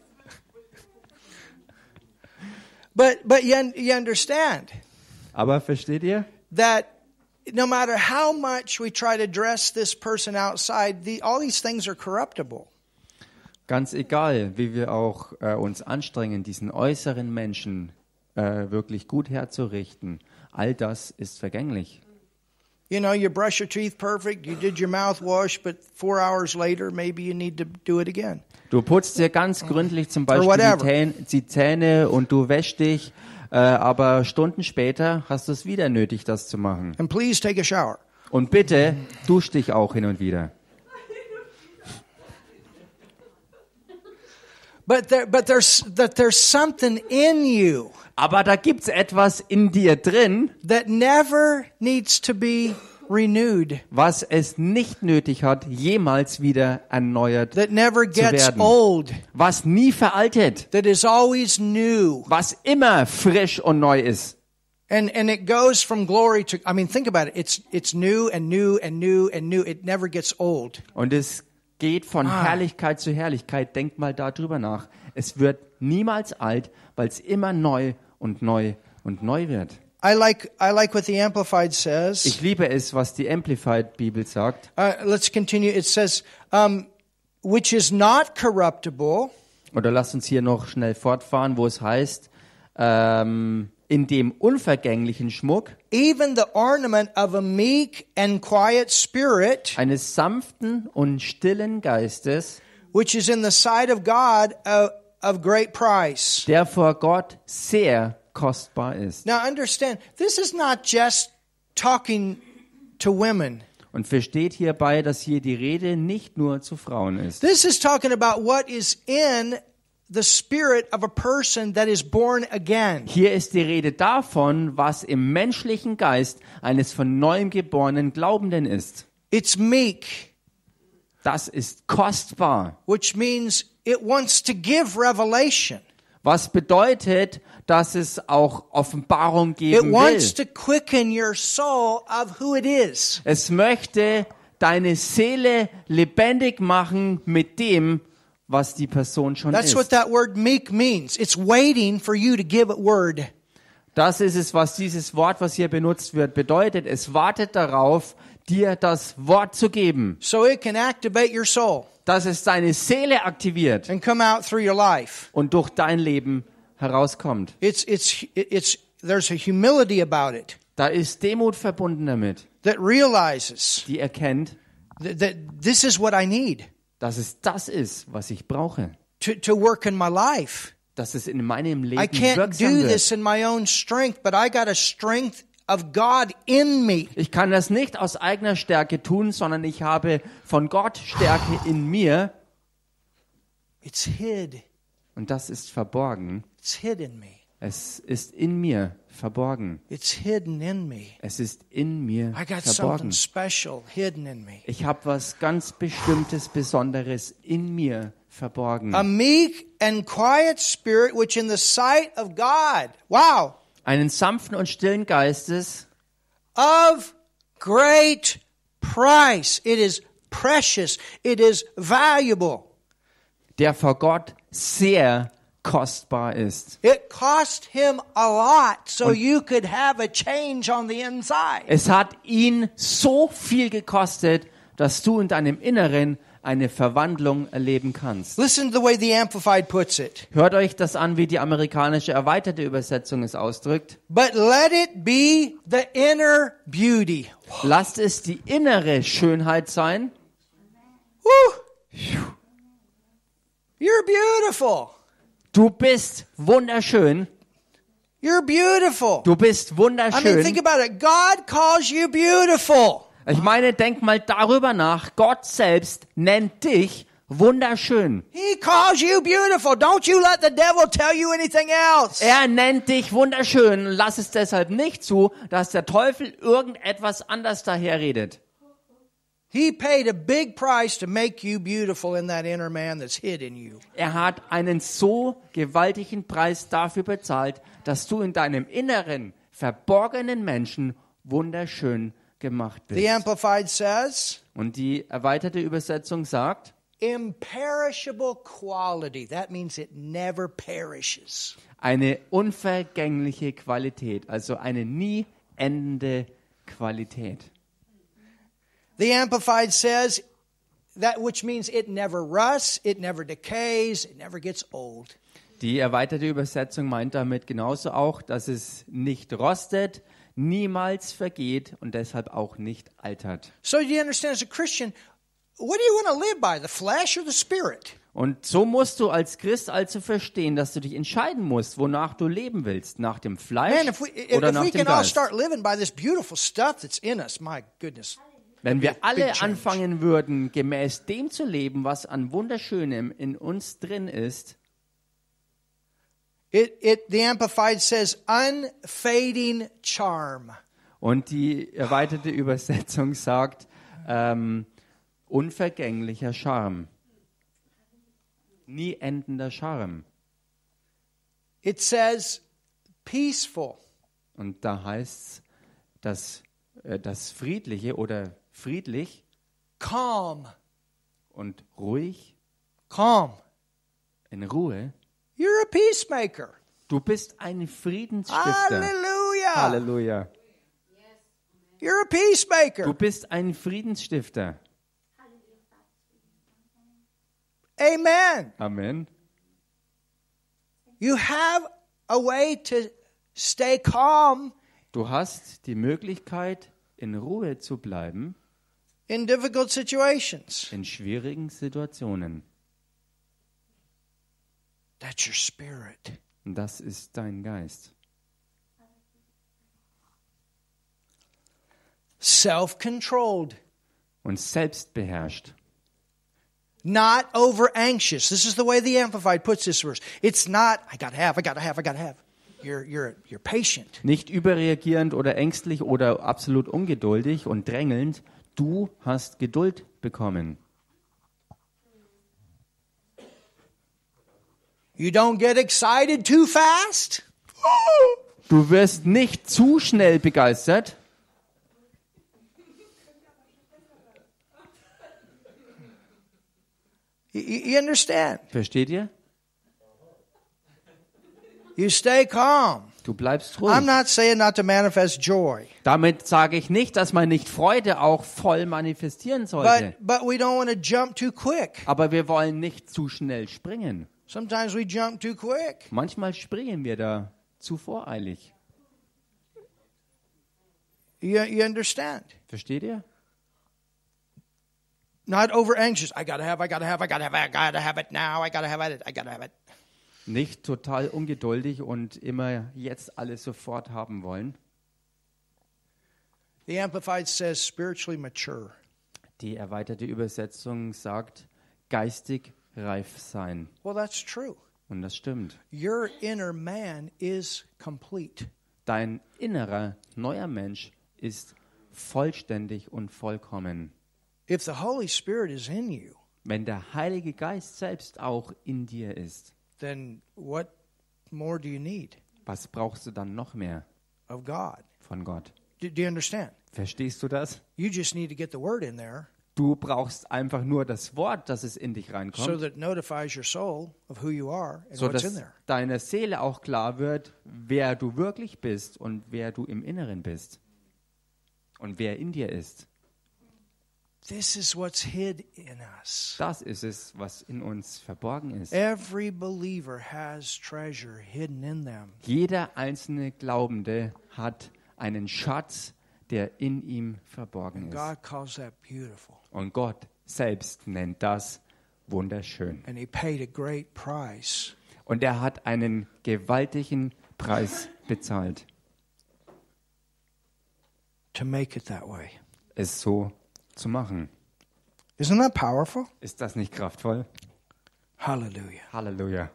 B: but but you, you understand
A: Aber versteht ihr?
B: that no matter how much we try to dress this person outside, the, all these things are corruptible.
A: Ganz egal, wie wir auch äh, uns anstrengen, diesen äußeren Menschen äh, wirklich gut herzurichten. all das ist vergänglich.
B: You know, you brush your teeth perfect, you did your mouthwash, but four hours later, maybe you need to do it again.
A: Du putzt dir ganz gründlich zum Beispiel die Zähne, die Zähne und du wäschst dich, äh, aber Stunden später hast du es wieder nötig, das zu machen.
B: And please take a shower.
A: Und bitte dusch dich auch hin und wieder.
B: But there, but there's that there's something in you
A: Aber da gibt's etwas in dir drin,
B: that never needs to be renewed,
A: was es nicht nötig hat, jemals wieder erneuert,
B: that never gets
A: werden.
B: old,
A: was nie veraltet,
B: that is always new.
A: was immer frisch und neu ist.
B: And and it goes from glory to I mean think about it. It's it's new and new and new and new. It never gets old.
A: Und es geht von
B: Ah.
A: Herrlichkeit zu Herrlichkeit. Denk mal darüber nach. Es wird niemals alt, weil es immer neu und neu und neu wird.
B: I like I like what the amplified says.
A: Ich liebe es, was die Amplified Bibel sagt.
B: Uh, let's continue. It says, um, which is not corruptible,
A: Oder lasst uns hier noch schnell fortfahren, wo es heißt, ähm, in dem unvergänglichen Schmuck
B: even the ornament of a meek and quiet spirit,
A: eines sanften und stillen Geistes,
B: which is in the sight of God uh, of great price.
A: der vor Gott sehr kostbar ist.
B: Now understand, this is not just talking to women.
A: Und versteht hierbei, dass hier die Rede nicht nur zu Frauen ist.
B: This is talking about what is in the spirit of a person that is born again.
A: Hier ist die Rede davon, was im menschlichen Geist eines von neuem geborenen Glaubenden ist.
B: It's meek,
A: Das ist kostbar.
B: which means it wants to give revelation.
A: Was bedeutet, dass es auch Offenbarung
B: It
A: geben
B: wants
A: will.
B: to quicken your soul of who it is.
A: Es möchte deine Seele lebendig machen mit dem, was die Person schon
B: That's what
A: ist.
B: that word meek means. It's waiting for you to give it word.
A: Das ist es, was dieses Wort, was hier benutzt wird, bedeutet. Es wartet darauf, dir das Wort zu geben,
B: so it can activate your soul
A: dass es deine Seele aktiviert
B: and come out through your life.
A: und durch dein Leben herauskommt.
B: It's it's it's there's a humility about it
A: Da ist Demut verbunden damit,
B: that realizes
A: die erkennt,
B: that, that this is what I need
A: dass es das ist, was ich brauche.
B: to to work in my life.
A: Dass es in meinem
B: I
A: Leben
B: can't
A: wirksam
B: do this in my own strength, but I got a strength of God in me.
A: Ich kann das nicht aus eigener Stärke tun, sondern ich habe von Gott Stärke in mir
B: It's hid.
A: und das ist verborgen.
B: It's hid in me.
A: Es ist in mir verborgen.
B: It's hidden in me.
A: Es ist in mir
B: I got
A: verborgen.
B: something special hidden in me.
A: Ich habe was ganz Bestimmtes, Besonderes in mir verborgen.
B: A meek and quiet spirit, which in the sight of God, wow,
A: Einen sanften und stillen Geistes,
B: of great price. It is precious. It is valuable.
A: der vor Gott sehr kostbar ist.
B: It cost him a lot so you could have a change on the inside.
A: Es hat ihn so viel gekostet, dass du in deinem Inneren eine Verwandlung erleben kannst.
B: Listen to the way the Amplified puts it.
A: Hört euch das an, wie die amerikanische erweiterte Übersetzung es ausdrückt.
B: But let it be the inner beauty.
A: Lasst es die innere Schönheit sein.
B: Woo! You're beautiful.
A: Du bist wunderschön.
B: You're beautiful.
A: Du bist
B: I mean, think
A: wunderschön.
B: about it. God calls you beautiful.
A: Ich meine, denk mal darüber nach. Gott selbst nennt dich wunderschön.
B: He calls you beautiful. Don't you let the devil tell you anything else.
A: Er nennt dich wunderschön. Lass es deshalb nicht zu, dass der Teufel irgendetwas anders daherredet.
B: He paid a big price to make you beautiful in that inner man that's hid in you.
A: Er hat einen so gewaltigen Preis dafür bezahlt, dass du in deinem inneren, verborgenen Menschen wunderschön gemacht
B: The
A: bist.
B: Amplified says,
A: Und die erweiterte Übersetzung sagt,
B: imperishable quality. That means it never perishes.
A: eine unvergängliche Qualität, also eine nie endende Qualität.
B: The Amplified says that which means it never rusts, it never decays, it never gets old.
A: Die erweiterte Übersetzung meint damit genauso auch, dass es nicht rostet, niemals vergeht und deshalb auch nicht altert.
B: So you understand as a Christian, what do you want to live by, the flesh or the spirit?
A: Und so musst du als Christ also verstehen, dass du dich entscheiden musst, wonach du leben willst, nach dem Fleisch
B: Man, if we if,
A: oder
B: if
A: nach dem Geist. Wenn wir alle anfangen würden, gemäß dem zu leben, was an Wunderschönem in uns drin ist,
B: It it the amplified says unfading charm.
A: und die erweiterte Übersetzung sagt, ähm, unvergänglicher Charme, nie endender Charme.
B: It says peaceful,
A: Und da heißt es, dass äh, das Friedliche oder friedlich
B: calm,
A: und ruhig,
B: calm.
A: in Ruhe,
B: You're a peacemaker.
A: du bist ein Friedensstifter.
B: Hallelujah.
A: Halleluja.
B: You're a peacemaker.
A: Du bist ein Friedensstifter.
B: Amen.
A: Amen.
B: You have a way to stay calm
A: Du hast die Möglichkeit, in Ruhe zu bleiben
B: in difficult situations.
A: in schwierigen Situationen.
B: That's your spirit.
A: Das ist dein Geist.
B: Self controlled,
A: Und selbstbeherrscht.
B: not over anxious. This is the way the Amplified puts this verse. It's not, I gotta have, I gotta have, I gotta have. You're, you're, you're patient.
A: Nicht überreagierend oder ängstlich oder absolut ungeduldig und drängelnd. Du hast Geduld bekommen.
B: You don't get excited too fast.
A: Du wirst nicht zu schnell begeistert.
B: You, understand?
A: Versteht ihr?
B: You stay calm.
A: Du bleibst
B: I'm
A: ruhig.
B: not saying not to manifest joy,
A: Damit sage ich nicht, dass man nicht Freude auch voll manifestieren sollte.
B: but, but we don't want to jump too quick.
A: Aber wir wollen nicht zu schnell springen.
B: Sometimes we jump too quick.
A: Manchmal springen wir da zu voreilig.
B: You, you understand?
A: Versteht ihr?
B: Not over anxious. I gotta have, I gotta have, I gotta have, I gotta have it now. I gotta have it. I gotta have it.
A: Nicht total ungeduldig und immer jetzt alles sofort haben wollen.
B: The Amplified says spiritually mature.
A: Die erweiterte Übersetzung sagt geistig reif sein.
B: Well, that's true.
A: Und das stimmt.
B: Your inner man is complete.
A: Dein innerer neuer Mensch ist vollständig und vollkommen.
B: If the Holy Spirit is in you,
A: Wenn der Heilige Geist selbst auch in dir ist,
B: then what more do you need
A: was brauchst du dann noch mehr
B: of God?
A: von Gott?
B: Do, do you understand?
A: Verstehst du das?
B: You just need to get the word in there
A: Du brauchst einfach nur das Wort, dass es in dich
B: so
A: reinkommt,
B: that it notifies your soul of who you are and
A: so
B: what's
A: dass
B: in there.
A: deiner Seele auch klar wird, wer du wirklich bist und wer du im Inneren bist und wer in dir ist.
B: This is what's hid in us.
A: Das ist es, was in uns verborgen ist.
B: Every believer has treasure hidden in them.
A: Jeder einzelne Glaubende hat einen Schatz, der in ihm verborgen ist.
B: God calls that beautiful.
A: Und Gott selbst nennt das wunderschön.
B: And He paid a great price
A: Und er hat einen gewaltigen Preis bezahlt,
B: to make it that way.
A: es so zu machen.
B: Isn't that powerful?
A: Ist das nicht kraftvoll?
B: Hallelujah.
A: Halleluja.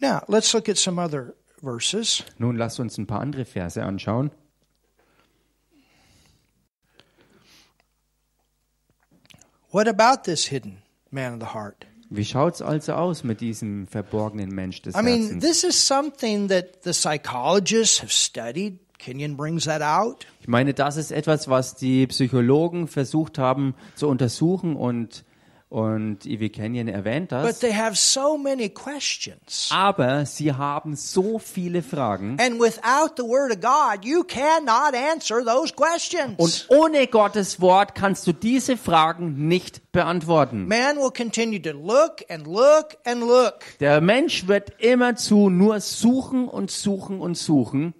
B: Now, let's look at some other verses.
A: Nun lasst uns ein paar andere Verse anschauen.
B: What about this hidden man of the heart?
A: Wie schaut's also aus mit diesem verborgenen Mensch des
B: I mean,
A: Herzens?
B: this is something that the psychologists have studied. Kenyon brings that out.
A: Ich meine, das ist etwas, was die Psychologen versucht haben zu untersuchen und und Ivy Kenyon erwähnt
B: But
A: das.
B: they have so many questions.
A: Aber sie haben so viele Fragen
B: And without the Word of God, you cannot answer those questions.
A: und ohne Gottes Wort kannst du diese Fragen nicht beantworten.
B: Man will continue to look and look and look.
A: Der Mensch wird immerzu nur suchen und suchen und suchen.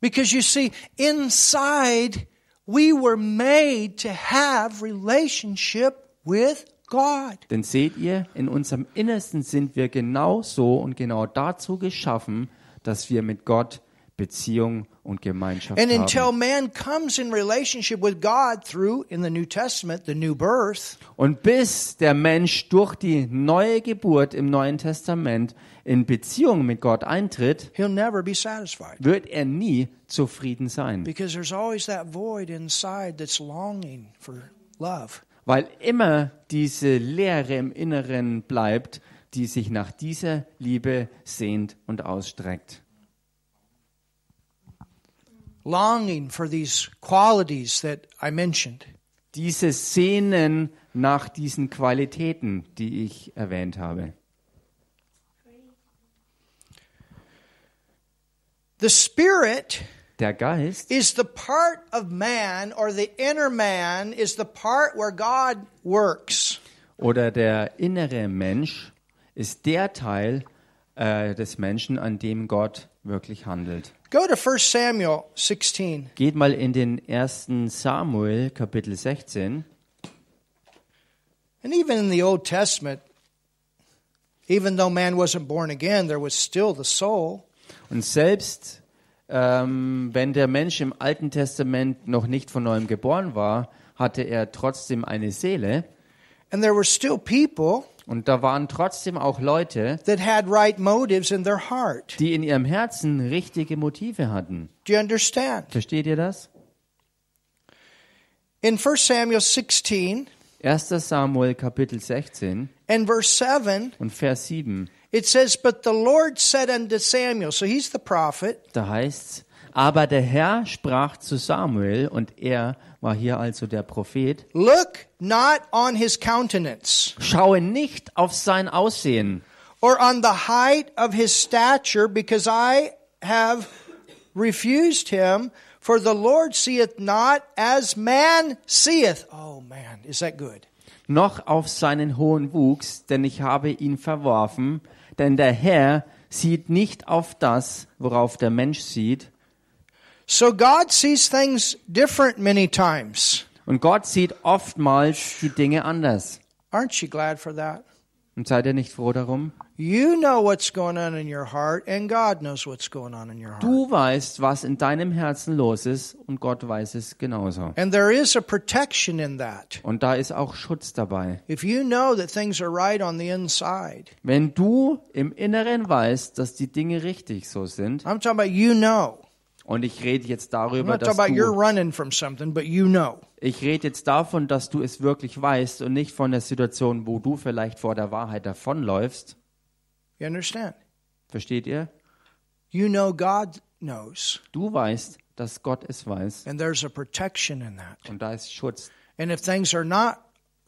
B: Because you see, inside we were made to have relationship with God.
A: Denn seht ihr, in unserem Innersten sind wir genau so und genau dazu geschaffen, dass wir mit Gott Beziehung und Gemeinschaft
B: And until
A: haben.
B: man comes in relationship with God through, in the New Testament, the new birth,
A: Und bis der Mensch durch die neue Geburt im Neuen Testament in Beziehung mit Gott eintritt, wird er nie zufrieden sein.
B: Because there's always that void inside that's longing for love.
A: Weil immer diese Leere im Inneren bleibt, die sich nach dieser Liebe sehnt und ausstreckt.
B: Longing for these qualities that I mentioned.
A: Dieses Sehnen nach diesen Qualitäten, die ich erwähnt habe.
B: The Spirit
A: Der Geist
B: is the part of man, or the inner man is the part where God works.
A: oder der innere Mensch ist der Teil äh, des Menschen, an dem Gott wirklich handelt.
B: Go to 1 Samuel 16.
A: Geht mal in den 1. Samuel, Kapitel 16.
B: And even in the Old Testament, even though man wasn't born again, there was still the soul.
A: Und selbst ähm, wenn der Mensch im Alten Testament noch nicht von neuem geboren war, hatte er trotzdem eine Seele.
B: And there were still people
A: Und da waren trotzdem auch Leute,
B: that had right motives in their heart.
A: die in ihrem Herzen richtige Motive hatten.
B: Do you understand?
A: Versteht ihr das?
B: In 1 Samuel 16
A: 1. Samuel Kapitel 16
B: and verse 7,
A: und Vers 7,
B: it says, But the Lord said unto Samuel, so he's the prophet,
A: da heißt's, aber der Herr sprach zu Samuel und er war hier also der Prophet,
B: Look not on his countenance,
A: schaue nicht auf sein Aussehen
B: or on the height of his stature, because I have refused him. For the Lord seeth not as man seeth. Oh man, is that good?
A: noch auf seinen hohen Wuchs, denn ich habe ihn verworfen, denn der Herr sieht nicht auf das, worauf der Mensch sieht,
B: So God sees things different many times.
A: und Gott sieht oftmals die Dinge anders.
B: Aren't you glad for that?
A: Und seid ihr nicht froh darum?
B: You know what's going on in your heart, and God knows what's going on in your heart.
A: Du weißt, was in deinem Herzen los ist und Gott weiß es genauso.
B: And there is a protection in that.
A: Und da ist auch Schutz dabei.
B: If you know that things are right on the inside,
A: Wenn du im Inneren weißt, dass die Dinge richtig so sind,
B: I'm talking about you know.
A: und ich rede jetzt
B: I'm
A: darüber, dass
B: talking about you're
A: du,
B: running from something, but you know.
A: ich rede jetzt davon, dass du es wirklich weißt und nicht von der Situation, wo du vielleicht vor der Wahrheit davonläufst.
B: You understand?
A: Versteht ihr?
B: You know God knows,
A: Du weißt, dass Gott es weiß
B: and there's a protection in that.
A: und da ist Schutz.
B: And if things are not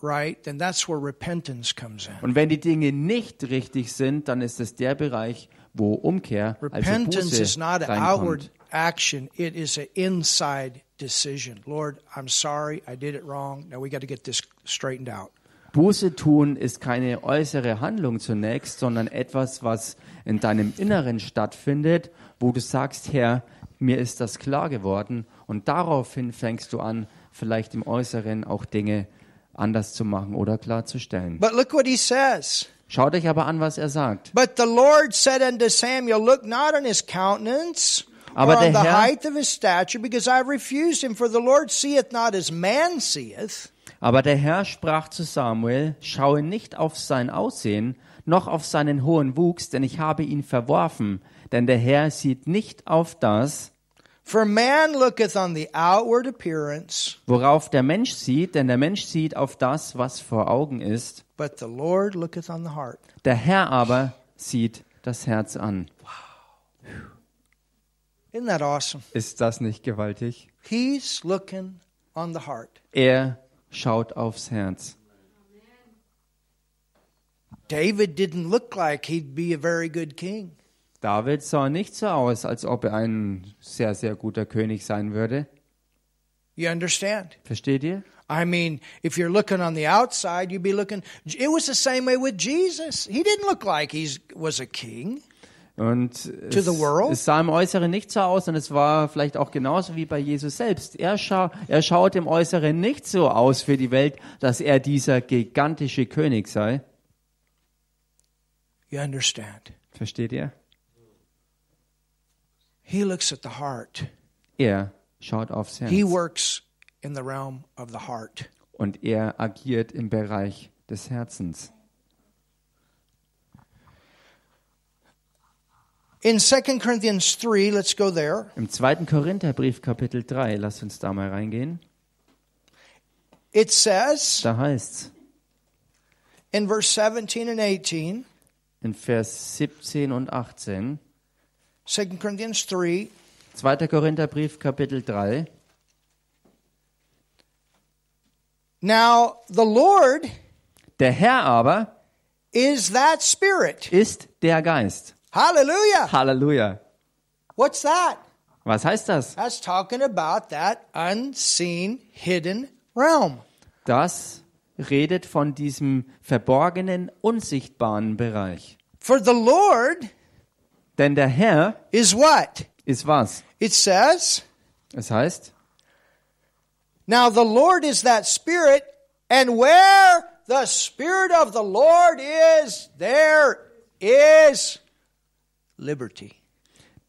B: right, then that's where repentance comes in.
A: Und wenn die Dinge nicht richtig sind, dann ist es der Bereich, wo Umkehr, also
B: Repentance is
A: Buße
B: not an outward action, it is an inside decision. Lord, I'm sorry, I did it wrong. Now we got to get this straightened out.
A: Buße tun ist keine äußere Handlung zunächst, sondern etwas, was in deinem Inneren stattfindet, wo du sagst, Herr, mir ist das klar geworden und daraufhin fängst du an, vielleicht im Äußeren auch Dinge anders zu machen oder klarzustellen.
B: But look what he says.
A: Schaut euch aber an, was er sagt.
B: But the Lord said unto Samuel, Look not on his countenance or
A: Aber
B: on
A: der
B: the
A: Herr-
B: height of his stature, because I refused him. For the Lord seeth not as man seeth.
A: Aber der Herr sprach zu Samuel, schaue nicht auf sein Aussehen, noch auf seinen hohen Wuchs, denn ich habe ihn verworfen. Denn der Herr sieht nicht auf das,
B: For man looketh on the outward appearance,
A: worauf der Mensch sieht, denn der Mensch sieht auf das, was vor Augen ist.
B: but the Lord looketh on the heart.
A: Der Herr aber sieht das Herz an. Ist das nicht gewaltig?
B: He's looking on the heart.
A: Er schaut aufs Herz.
B: David didn't look like he'd be a very good king.
A: David sah nicht so aus, als ob er ein sehr, sehr guter König sein würde.
B: You understand?
A: Versteht ihr?
B: I mean, if you're looking on the outside, you'd be looking. It was the same way with Jesus. He didn't look like he was a king.
A: Und
B: To
A: es,
B: the world?
A: es sah im Äußeren nicht so aus und es war vielleicht auch genauso wie bei Jesus selbst. Er, scha er schaut im Äußeren nicht so aus für die Welt, dass er dieser gigantische König sei.
B: You understand?
A: Versteht ihr?
B: He looks at the heart.
A: Er schaut aufs Herz
B: He works in the realm of the heart.
A: und er agiert im Bereich des Herzens.
B: In 2 Corinthians 3, let's go there.
A: Im zweiten Korintherbrief Kapitel 3, lasst uns da mal reingehen.
B: It says
A: Da heißt's
B: in verse 17 and 18,
A: in Vers 17 und 18,
B: 2 Corinthians 3,
A: 2. Korintherbrief Kapitel 3.
B: now the Lord
A: Der Herr aber
B: is that Spirit.
A: ist der Geist.
B: Hallelujah.
A: Halleluja.
B: What's that?
A: Was heißt das?
B: That's talking about that unseen, hidden realm.
A: Das redet von diesem verborgenen, unsichtbaren Bereich.
B: For the Lord
A: Denn der Herr
B: is what?
A: ist was?
B: It says,
A: Es heißt,
B: Now the Lord is that Spirit, and where the Spirit of the Lord is, there is liberty.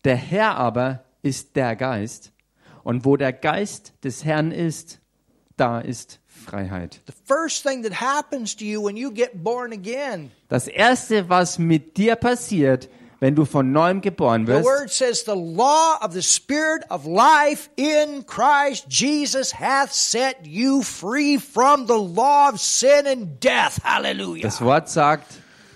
A: der Herr aber ist der Geist. Und wo der Geist des Herrn ist, da ist Freiheit.
B: The first thing that happens to you when you get born again,
A: Das Erste, was mit dir passiert, wenn du von neuem geboren
B: the
A: wirst,
B: word says, The law of the Spirit of life in Christ Jesus hath set you free from the law of sin and death. Hallelujah.
A: das Wort sagt,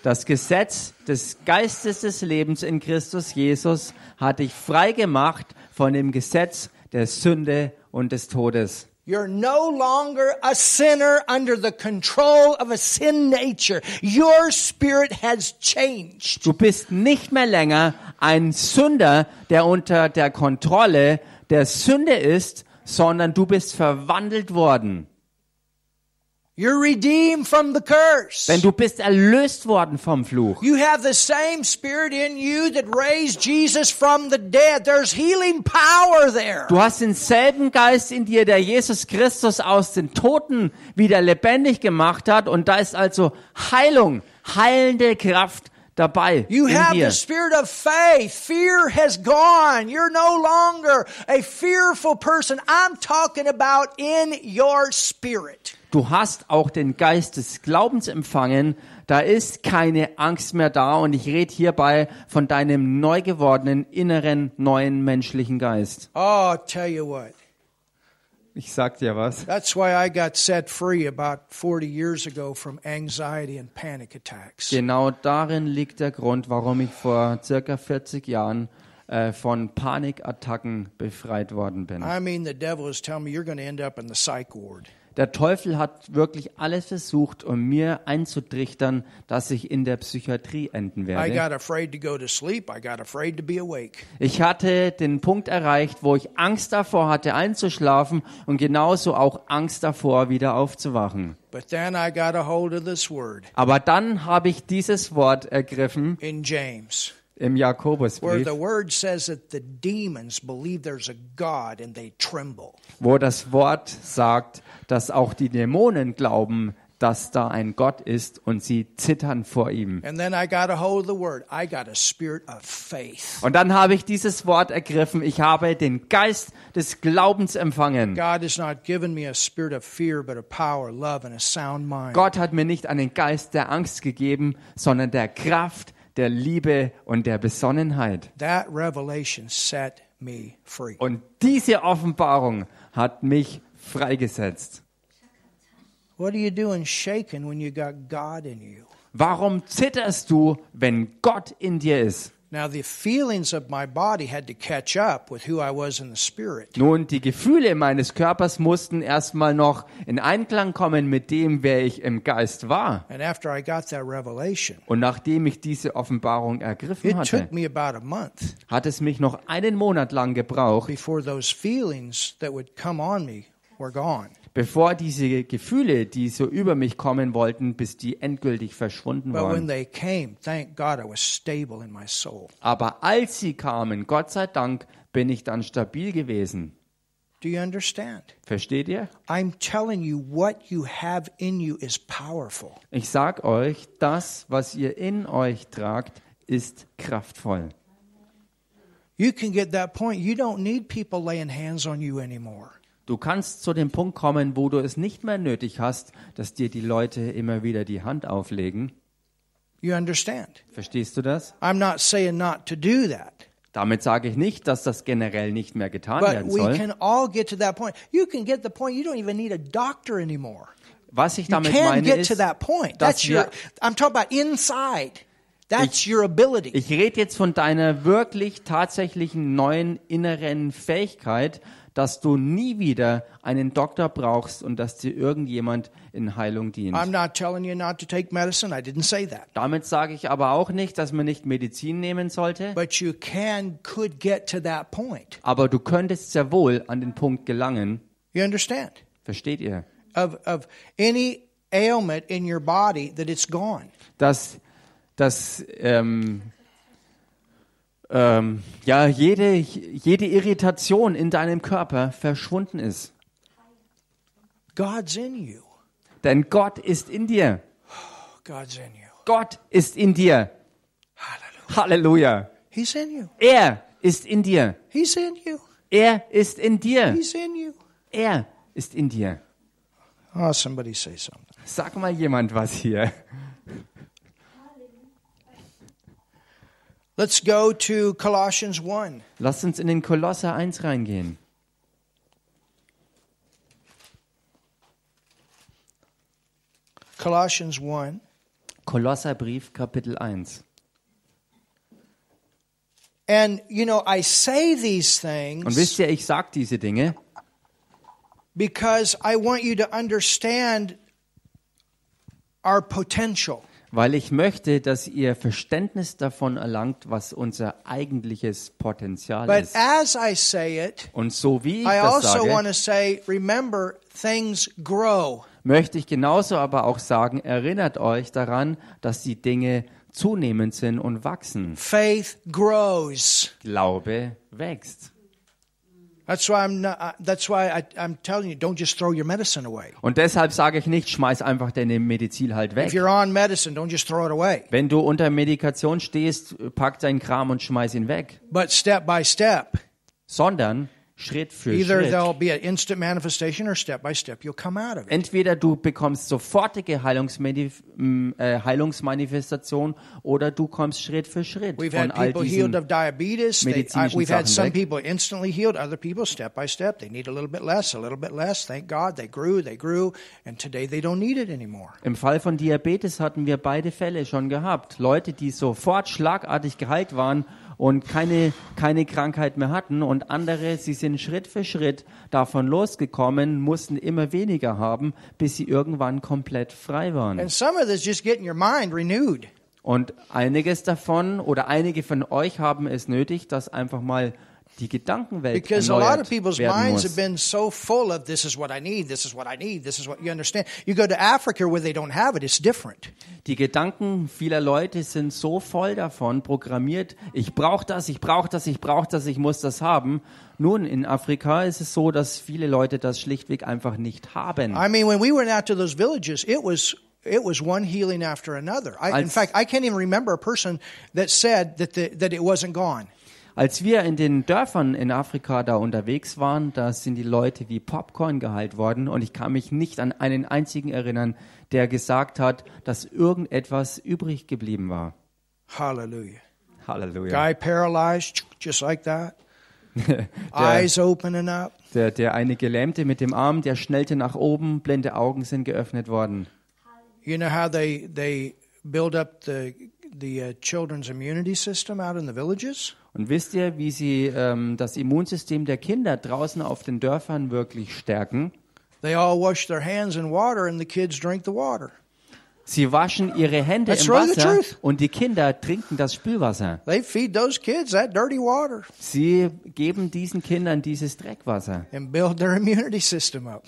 A: das Gesetz des Geistes des Lebens in Christus Jesus hat dich frei gemacht von dem Gesetz der Sünde und des Todes.
B: You're no longer a sinner under the control of a sin nature. Your spirit has changed.
A: Du bist nicht mehr länger ein Sünder, der unter der Kontrolle der Sünde ist, sondern du bist verwandelt worden.
B: You're redeemed from the curse.
A: Denn du bist erlöst worden vom Fluch.
B: You have the same spirit in you that raised Jesus from the dead. There's healing power there.
A: Du hast denselben Geist in dir, der Jesus Christus aus den Toten wieder lebendig gemacht hat. Und da ist also Heilung, heilende Kraft dabei
B: You have
A: dir.
B: the spirit of faith. Fear has gone. You're no longer a fearful person. I'm talking about in your spirit.
A: Du hast auch den Geist des Glaubens empfangen. Da ist keine Angst mehr da. Und ich rede hierbei von deinem neu gewordenen inneren neuen menschlichen Geist.
B: Oh, tell you what.
A: Ich sag dir was.
B: That's why I got set free about 40 years ago from anxiety and panic attacks.
A: Genau darin liegt der Grund, warum ich vor circa 40 Jahren äh, von Panikattacken befreit worden bin.
B: I mean, the devil is telling me you're going to end up in the psych ward.
A: Der Teufel hat wirklich alles versucht, um mir einzutrichtern, dass ich in der Psychiatrie enden werde. Ich hatte den Punkt erreicht, wo ich Angst davor hatte, einzuschlafen und genauso auch Angst davor, wieder aufzuwachen.
B: But then I got a hold of this word
A: Aber dann habe ich dieses Wort ergriffen
B: in James,
A: im
B: where
A: Jakobusbrief,
B: the word says that the demons believe there's a God and they tremble.
A: wo das Wort sagt, dass auch die Dämonen glauben, dass da ein Gott ist und sie zittern vor ihm. Und dann habe ich dieses Wort ergriffen. Ich habe den Geist des Glaubens empfangen. Gott hat mir nicht einen Geist der Angst gegeben, sondern der Kraft, der Liebe und der Besonnenheit.
B: That revelation set.
A: Und diese Offenbarung hat mich freigesetzt.
B: What are you doing shaking when you got God in you?
A: Warum zitterst du, wenn Gott in dir ist?
B: Now, the feelings of my body had to catch up with who I was in the spirit.
A: Nun, die Gefühle meines Körpers mussten erstmal noch in Einklang kommen mit dem, wer ich im Geist war.
B: And after I got that revelation,
A: Und nachdem ich diese Offenbarung ergriffen
B: it
A: hatte,
B: took me about a month
A: hat es mich noch einen Monat lang gebraucht,
B: before those feelings that would come on me.
A: Bevor diese Gefühle, die so über mich kommen wollten, bis die endgültig verschwunden
B: But when
A: waren.
B: they came, thank God I was stable in my soul.
A: Aber als sie kamen, Gott sei Dank, bin ich dann stabil gewesen.
B: Do you understand?
A: Versteht ihr?
B: I'm telling you, what you have in you is powerful.
A: Ich sag euch, das, was ihr in euch tragt, ist kraftvoll.
B: You can get that point. You don't need people laying hands on you anymore.
A: Du kannst zu dem Punkt kommen, wo du es nicht mehr nötig hast, dass dir die Leute immer wieder die Hand auflegen.
B: You understand?
A: Verstehst du das?
B: I'm not saying not to do that.
A: Damit sage ich nicht, dass das generell nicht mehr getan
B: But
A: werden
B: we
A: soll.
B: can all get to that point. You can get the point. You don't even need a doctor anymore.
A: Was ich
B: You
A: damit
B: can
A: meine
B: get to
A: ist,
B: that point. That's your.
A: wir,
B: I'm talking about inside. That's your ability.
A: ich rede jetzt von deiner wirklich tatsächlichen neuen inneren Fähigkeit, dass du nie wieder einen Doktor brauchst und dass dir irgendjemand in Heilung dient.
B: I'm not telling you not to take medicine. I didn't say that.
A: Damit sage ich aber auch nicht, dass man nicht Medizin nehmen sollte,
B: But you can could get to that point.
A: aber du könntest sehr wohl an den Punkt gelangen,
B: You understand?
A: versteht ihr,
B: Of of any ailment in your body that it's gone.
A: dass, dass ähm, ähm, ja, jede, jede Irritation in deinem Körper verschwunden ist.
B: God's in you.
A: Denn Gott ist in dir.
B: God's in you.
A: Gott ist in dir.
B: Hallelujah.
A: Halleluja.
B: He's in you.
A: Er ist in dir.
B: He's in you.
A: Er ist in dir.
B: He's in you.
A: Er ist in dir.
B: Oh, somebody say something.
A: Sag mal jemand was hier.
B: Let's go to Colossians 1.
A: Lasst uns in den Kolosser 1 reingehen.
B: Colossians 1.
A: Kolosserbrief Kapitel 1.
B: And, you know, I say these things.
A: Und wisst ihr, ich sag diese Dinge,
B: because I want you to understand our potential.
A: Weil ich möchte, dass ihr Verständnis davon erlangt, was unser eigentliches Potenzial
B: But
A: ist.
B: as I say it,
A: Und so wie ich
B: I
A: das
B: also want
A: sage,
B: to say, remember, things grow.
A: möchte ich genauso aber auch sagen, erinnert euch daran, dass die Dinge zunehmend sind und wachsen.
B: Faith grows.
A: Glaube wächst. Und deshalb sage ich nicht, schmeiß einfach deine Medizin halt
B: If
A: weg.
B: you're on medicine, don't just throw it away.
A: Wenn du unter Medikation stehst, pack deinen Kram und schmeiß ihn weg.
B: But step by step,
A: Sondern Schritt für
B: either
A: Schritt.
B: there'll be an instant manifestation or step by step you'll come out of it.
A: Entweder du bekommst sofortige Heilungsmanif m, äh, Heilungsmanifestation oder du kommst Schritt für Schritt
B: We've
A: von
B: had
A: all
B: people healed
A: diesen.
B: of diabetes. They,
A: medizinischen
B: we've had some
A: Sachen weg.
B: people instantly healed, other people step by step. They need a little bit less, a little bit less. Thank God they grew, they grew, and today they don't need it anymore.
A: Im Fall von Diabetes hatten wir beide Fälle schon gehabt. Leute, die sofort schlagartig geheilt waren und keine, keine Krankheit mehr hatten und andere, sie sind Schritt für Schritt davon losgekommen, mussten immer weniger haben, bis sie irgendwann komplett frei waren.
B: And some of this just getting your mind renewed.
A: Und einiges davon oder einige von euch haben es nötig, dass einfach mal die Gedankenwelt
B: Because a lot of people's minds have been so full of this is what I need, this is what I need, this is what you understand. You go to Africa where they don't have it, it's different.
A: Die Gedanken vieler Leute sind so voll davon programmiert, ich brauche das, ich brauche das, ich brauche das, ich muss das haben. Nun, in Afrika ist es so, dass viele Leute das schlichtweg einfach nicht haben.
B: I mean, when we went out to those villages, it was it was one healing after another. I, in fact, I can't even remember a person that said that the, that it wasn't gone.
A: Als wir in den Dörfern in Afrika da unterwegs waren, da sind die Leute wie Popcorn geheilt worden und ich kann mich nicht an einen einzigen erinnern, der gesagt hat, dass irgendetwas übrig geblieben war.
B: Hallelujah.
A: Halleluja.
B: Guy paralyzed, just like that.
A: Der,
B: Eyes opening up.
A: der, der eine Gelähmte mit dem Arm, der schnellte nach oben, blinde Augen sind geöffnet worden.
B: You know how they they build up the the uh, children's immunity system out in the villages?
A: Und wisst ihr, wie sie ähm, das Immunsystem der Kinder draußen auf den Dörfern wirklich stärken?
B: They all wash their hands in water, and the kids drink the water.
A: Sie waschen ihre Hände
B: That's
A: im Wasser und die Kinder trinken das Spülwasser. Sie geben diesen Kindern dieses Dreckwasser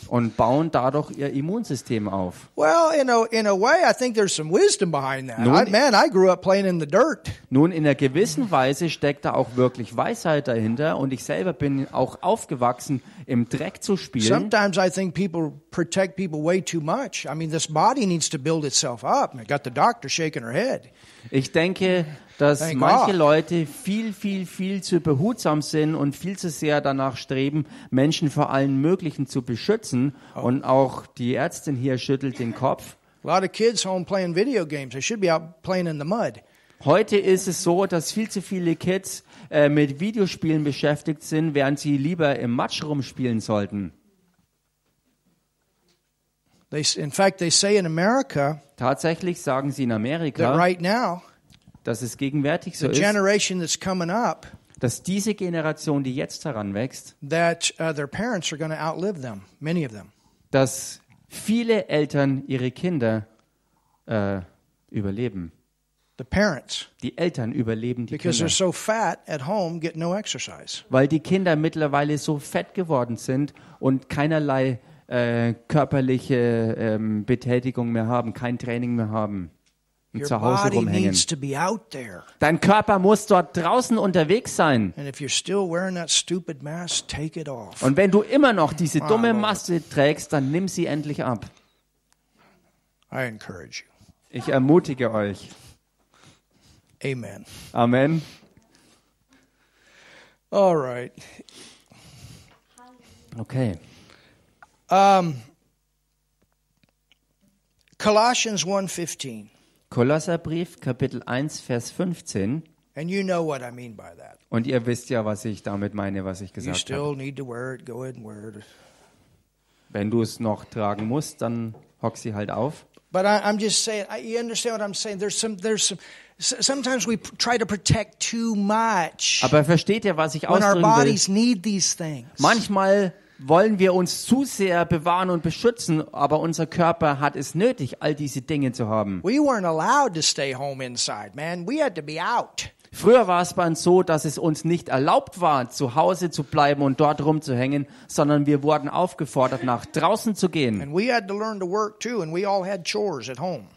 A: und bauen dadurch ihr Immunsystem auf.
B: Well, in a in a way, I think there's some wisdom behind that.
A: Nun-
B: I, man, I grew up playing in the dirt.
A: Nun, in einer gewissen Weise steckt da auch wirklich Weisheit dahinter und ich selber bin auch aufgewachsen, im Dreck zu spielen.
B: Sometimes I think people protect people way too much. I mean, this body needs to build itself up. I got the doctor shaking her head.
A: Ich denke, dass
B: Thank
A: manche
B: God.
A: Leute viel, viel, viel zu behutsam sind und viel zu sehr danach streben, Menschen vor allen Möglichen zu beschützen.
B: Oh.
A: Und auch die Ärztin hier schüttelt den Kopf.
B: A lot of kids home playing video games. They should be out playing in the mud.
A: Heute ist es so, dass viel zu viele Kids äh, mit Videospielen beschäftigt sind, während sie lieber im Matsch rumspielen sollten.
B: They, in fact, they say in America
A: Tatsächlich sagen sie in
B: that
A: Amerika,
B: right now,
A: dass es gegenwärtig so
B: the
A: ist,
B: generation that's coming up,
A: dass diese Generation, die jetzt heranwächst,
B: that uh, their parents are going to outlive them, many of them.
A: dass viele Eltern ihre Kinder äh, überleben.
B: The parents,
A: Die Eltern überleben die
B: because they're
A: Kinder,
B: so fat at home, get no exercise.
A: weil die Kinder mittlerweile so fett geworden sind und keinerlei äh, körperliche ähm, Betätigung mehr haben, kein Training mehr haben und
B: Your
A: zu Hause
B: body
A: rumhängen.
B: needs to be out there.
A: Dein Körper muss dort draußen unterwegs sein.
B: And if you're still wearing that stupid mask, take it off.
A: Und wenn du immer noch diese dumme
B: Lord.
A: Maske trägst, dann nimm sie endlich ab.
B: I encourage you.
A: Ich ermutige euch.
B: Amen.
A: Amen.
B: All right.
A: Okay.
B: Um, Colossians 1:15.
A: Kolosserbrief, Kapitel 1, Vers 15.
B: And you know what I mean by that.
A: Und ihr wisst ja, was ich damit meine, was ich
B: You
A: gesagt habe.
B: still need to wear it, go ahead and wear it.
A: Wenn du es noch tragen musst, dann hock sie halt auf.
B: But I, I'm just saying, I, you understand what I'm saying? There's some, there's some, sometimes we try to protect too much
A: Aber versteht ihr, was ich
B: when our
A: ausdrücken will?
B: bodies need these things.
A: Manchmal wollen wir uns zu sehr bewahren und beschützen, aber unser Körper hat es nötig, all diese Dinge zu haben.
B: We weren't allowed to stay home inside, man. We had to be out.
A: Früher war es bei uns so, dass es uns nicht erlaubt war, zu Hause zu bleiben und dort rumzuhängen, sondern wir wurden aufgefordert, nach draußen zu gehen.
B: And we had to learn to work too, and we all had chores at home.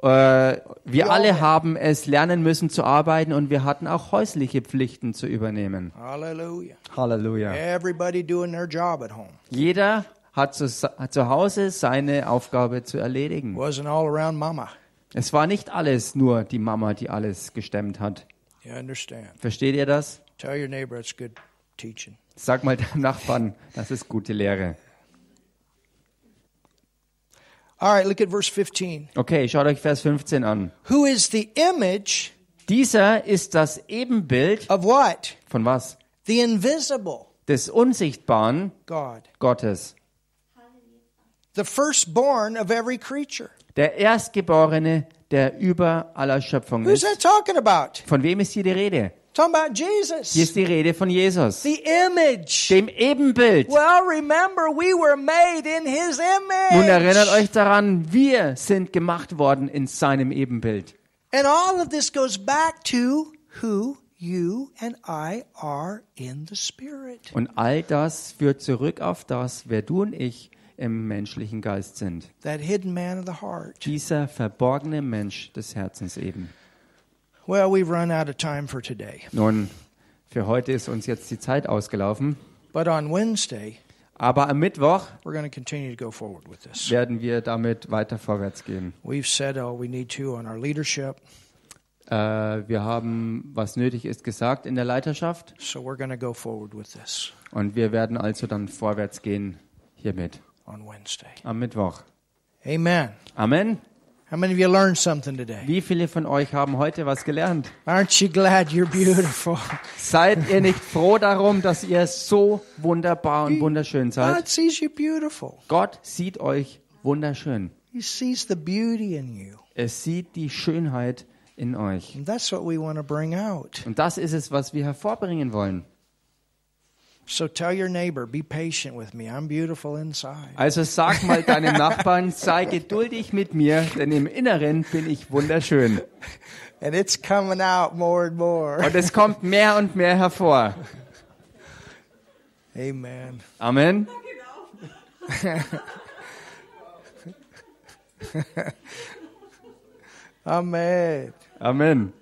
A: Äh, wir
B: Ja.
A: alle haben es lernen müssen zu arbeiten und wir hatten auch häusliche Pflichten zu übernehmen.
B: Hallelujah.
A: Halleluja.
B: Everybody doing their job at home.
A: Jeder hat zu, zu Hause seine Aufgabe zu erledigen.
B: Wasn't all around mama.
A: Es war nicht alles nur die Mama, die alles gestemmt hat.
B: You understand?
A: Versteht ihr das?
B: Tell your neighbor it's good teaching.
A: Sag mal deinem Nachbarn, das ist gute Lehre.
B: All right, look at verse 15.
A: Okay, schaut euch Vers 15 an.
B: Who is the image
A: Dieser ist das Ebenbild
B: of what?
A: von was?
B: The invisible
A: Des unsichtbaren
B: God.
A: Gottes.
B: The firstborn of every creature.
A: Der Erstgeborene, der über aller Schöpfung
B: Who's
A: ist.
B: that talking about?
A: Von wem ist hier die Rede?
B: Talking about
A: Hier
B: Jesus.
A: ist die Rede von Jesus.
B: The image.
A: Dem Ebenbild. Nun erinnert euch daran, wir sind gemacht worden in seinem Ebenbild.
B: And all of this goes back to who you and I are in the Spirit.
A: Und all das führt zurück auf das, wer du und ich im menschlichen Geist sind.
B: That hidden man of the heart.
A: Dieser verborgene Mensch des Herzens eben.
B: Well, we've run out of time for today.
A: Nun, für heute ist uns jetzt die Zeit ausgelaufen.
B: But on Wednesday,
A: Aber am Mittwoch
B: we're going to continue to go forward with this.
A: werden wir damit weiter vorwärts gehen.
B: We've said all we need to on our leadership,
A: Äh, wir haben, was nötig ist, gesagt in der Leiterschaft.
B: so we're going to go forward with this
A: Und wir werden also dann vorwärts gehen hiermit
B: on Wednesday.
A: am Mittwoch.
B: Amen.
A: Amen.
B: How many of you learned something today?
A: Wie viele von euch haben heute was gelernt?
B: Aren't you glad you're beautiful?
A: Seid ihr nicht froh darum, dass ihr so wunderbar und wunderschön seid?
B: God sees you beautiful.
A: Gott sieht euch wunderschön.
B: He sees the beauty in you.
A: Er sieht die Schönheit in euch.
B: And that's what we want to bring out.
A: Und das ist es, was wir hervorbringen wollen. Also sag mal deinem Nachbarn, sei geduldig mit mir, denn im Inneren bin ich wunderschön.
B: And it's coming out more and more.
A: Und es kommt mehr und mehr hervor.
B: Amen.
A: Amen.
B: Amen.
A: Amen.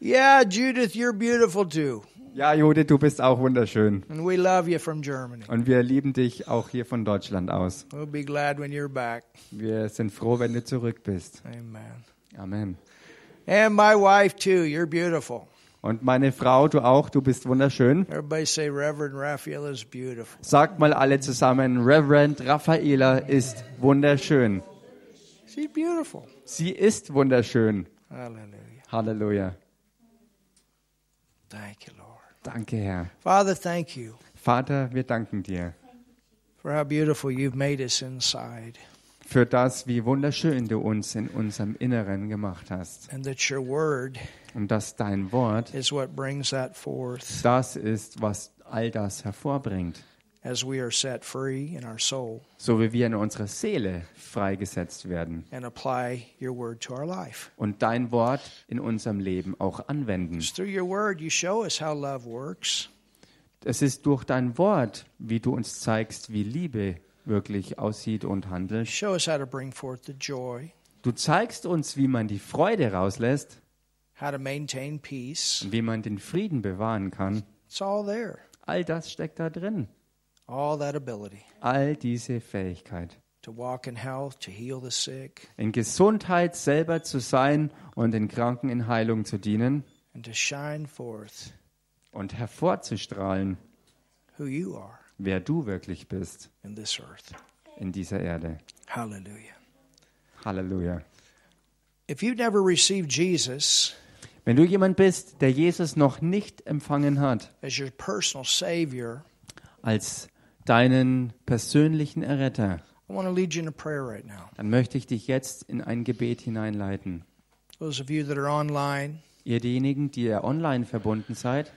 B: Yeah, Judith, you're beautiful too.
A: Ja, Judith, du bist auch wunderschön.
B: And we love you from Germany.
A: Und wir lieben dich auch hier von Deutschland aus.
B: We'll be glad when you're back.
A: Wir sind froh, wenn du zurück bist.
B: Amen.
A: Amen.
B: And my wife too, you're beautiful.
A: Und meine Frau, du auch, du bist wunderschön.
B: Everybody say Reverend Raphael is beautiful.
A: Sagt mal alle zusammen, Reverend Raffaela ist wunderschön.
B: She's beautiful.
A: Sie ist wunderschön.
B: Hallelujah.
A: Halleluja.
B: Thank you.
A: Danke, Herr.
B: Father, thank you
A: Vater, wir danken dir
B: for how beautiful you've made us inside
A: für das, wie wunderschön du uns in unserem Inneren gemacht hast.
B: and that your word
A: Und dass dein Wort
B: is what brings that forth
A: das ist, was all das hervorbringt.
B: As we are set free in our soul
A: So wie wir in unserer Seele freigesetzt werden
B: and apply your word to our life.
A: und dein Wort in unserem Leben auch anwenden.
B: It's through your word you show us how love works.
A: Es ist durch dein Wort, wie du uns zeigst, wie Liebe wirklich aussieht und handelt.
B: Show us how to bring forth the joy,
A: Du zeigst uns, wie man die Freude rauslässt
B: how to maintain peace.
A: und wie man den Frieden bewahren kann.
B: It's all there.
A: All das steckt da drin.
B: All that ability
A: All diese Fähigkeit.
B: to walk in health, to heal the sick,
A: In Gesundheit selber zu sein und den Kranken in Heilung zu dienen
B: and to shine forth
A: und hervorzustrahlen,
B: who you are
A: wer du wirklich bist
B: in this earth.
A: in dieser Erde.
B: Hallelujah.
A: Halleluja.
B: If you've never received Jesus
A: Wenn du jemand bist, der Jesus noch nicht empfangen hat
B: as your personal Savior,
A: als deinen persönlichen Erretter,
B: I want to lead you in a prayer right now.
A: dann möchte ich dich jetzt in ein Gebet hineinleiten.
B: Those of you that are online,
A: Ihr diejenigen, die ihr online verbunden seid,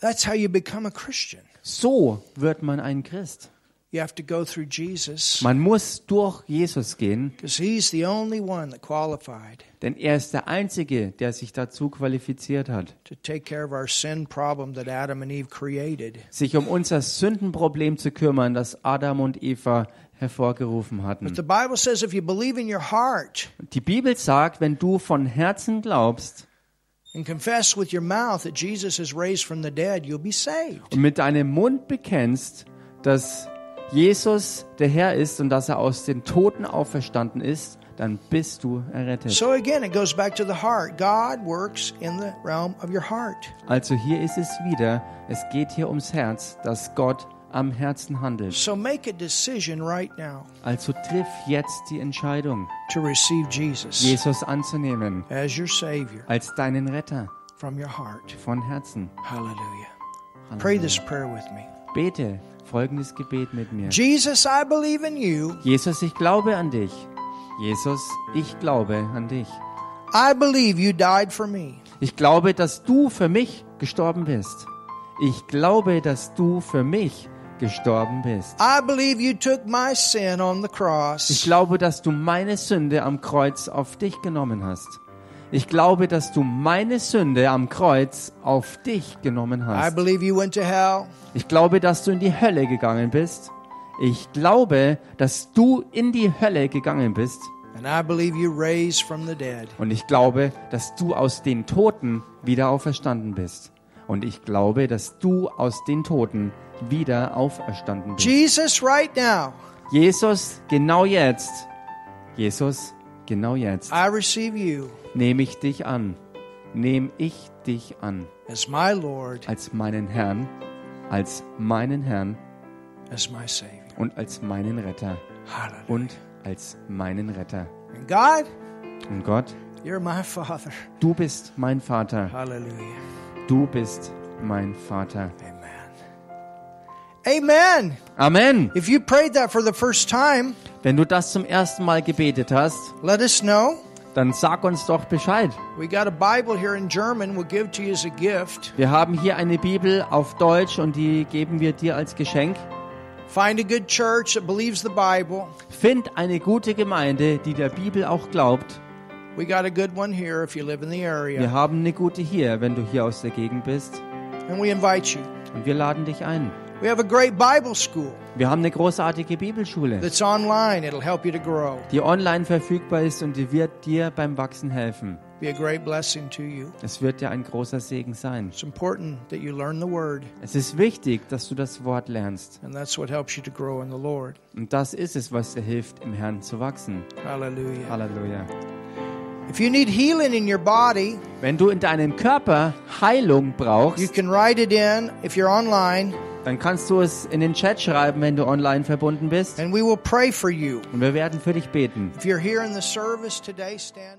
B: that's how you become a Christian.
A: so wird man ein Christ.
B: You have to go through Jesus
A: Man muss durch Jesus gehen,
B: because He's the only one that qualified
A: denn er ist der Einzige, der sich dazu qualifiziert hat,
B: to take care of our sin problem that Adam and Eve created.
A: sich um unser Sündenproblem zu kümmern, das Adam und Eva hervorgerufen
B: But
A: hatten.
B: the Bible says if you believe in your heart
A: Die Bibel sagt, wenn du von Herzen glaubst
B: and confess with your mouth that Jesus is raised from the dead, you'll be saved.
A: und mit deinem Mund bekennst, dass Jesus der Herr ist und dass er aus den Toten auferstanden ist, dann bist du errettet.
B: So again, it goes back to the heart. God works in the realm of your heart.
A: Also hier ist es wieder, es geht hier ums Herz, dass Gott am Herzen handelt.
B: So make a decision right now
A: Also triff jetzt die Entscheidung,
B: to receive Jesus
A: Jesus anzunehmen
B: as your Savior
A: als deinen Retter
B: from your heart.
A: von Herzen.
B: Hallelujah. Pray this prayer with me.
A: Bete folgendes Gebet mit mir.
B: Jesus, I believe in you.
A: Jesus, ich glaube an dich. Jesus, ich glaube an dich.
B: I believe you died for me.
A: Ich glaube, dass du für mich gestorben bist. Ich glaube, dass du für mich gestorben bist.
B: I believe you took my sin on the
A: Ich
B: cross.
A: glaube, dass du meine Sünde am Kreuz auf dich genommen hast. Ich glaube, dass du meine Sünde am Kreuz auf dich genommen
B: I
A: hast.
B: believe you went to hell.
A: Ich glaube, dass du in die Hölle gegangen bist. Ich glaube, dass du in die Hölle gegangen bist. Und ich glaube, dass du aus den Toten wieder auferstanden bist. Und ich glaube, dass du aus den Toten wieder auferstanden bist.
B: Jesus, right now,
A: Jesus, genau jetzt. Jesus, genau jetzt.
B: I receive you
A: Nehme ich dich an. Nehme ich dich an.
B: as my Lord,
A: Als meinen Herrn. Als meinen Herrn.
B: as my Savior.
A: Und als meinen Retter.
B: Hallelujah.
A: Und als meinen Retter.
B: And God,
A: Und Gott,
B: you're my Father.
A: du bist mein Vater.
B: Hallelujah.
A: Du bist mein Vater.
B: Amen. Amen.
A: Amen.
B: If you prayed that for the first time,
A: Wenn du das zum ersten Mal gebetet hast,
B: let us know.
A: Dann sag uns doch Bescheid.
B: We got a Bible here in German. We'll give to you as a gift.
A: Wir haben hier eine Bibel auf Deutsch und die geben wir dir als Geschenk.
B: Find a good church that believes the Bible.
A: Find eine gute Gemeinde, die der Bibel auch glaubt.
B: We got a good one here if you live in the
A: Wir
B: area.
A: haben eine gute hier, wenn du hier aus der Gegend bist.
B: And we invite you.
A: Und wir laden dich ein.
B: We have a great Bible school
A: Wir haben eine großartige Bibelschule,
B: that's online. It'll help you to grow.
A: die online verfügbar ist und die wird dir beim Wachsen helfen.
B: Be a great blessing to you.
A: Es wird dir ein großer Segen sein.
B: It's important that you learn the word,
A: Es ist wichtig, dass du das Wort lernst.
B: and that's what helps you to grow in the Lord.
A: Und das ist es, was dir hilft, im Herrn zu wachsen.
B: Hallelujah.
A: Halleluja.
B: If you need healing in your body,
A: Wenn du in deinem Körper Heilung
B: you
A: brauchst,
B: can write it in if you're online,
A: dann kannst du es in den Chat schreiben, wenn du online verbunden bist.
B: and we will pray for you.
A: Und wir werden für dich beten.
B: If you're here in the service today, stand up.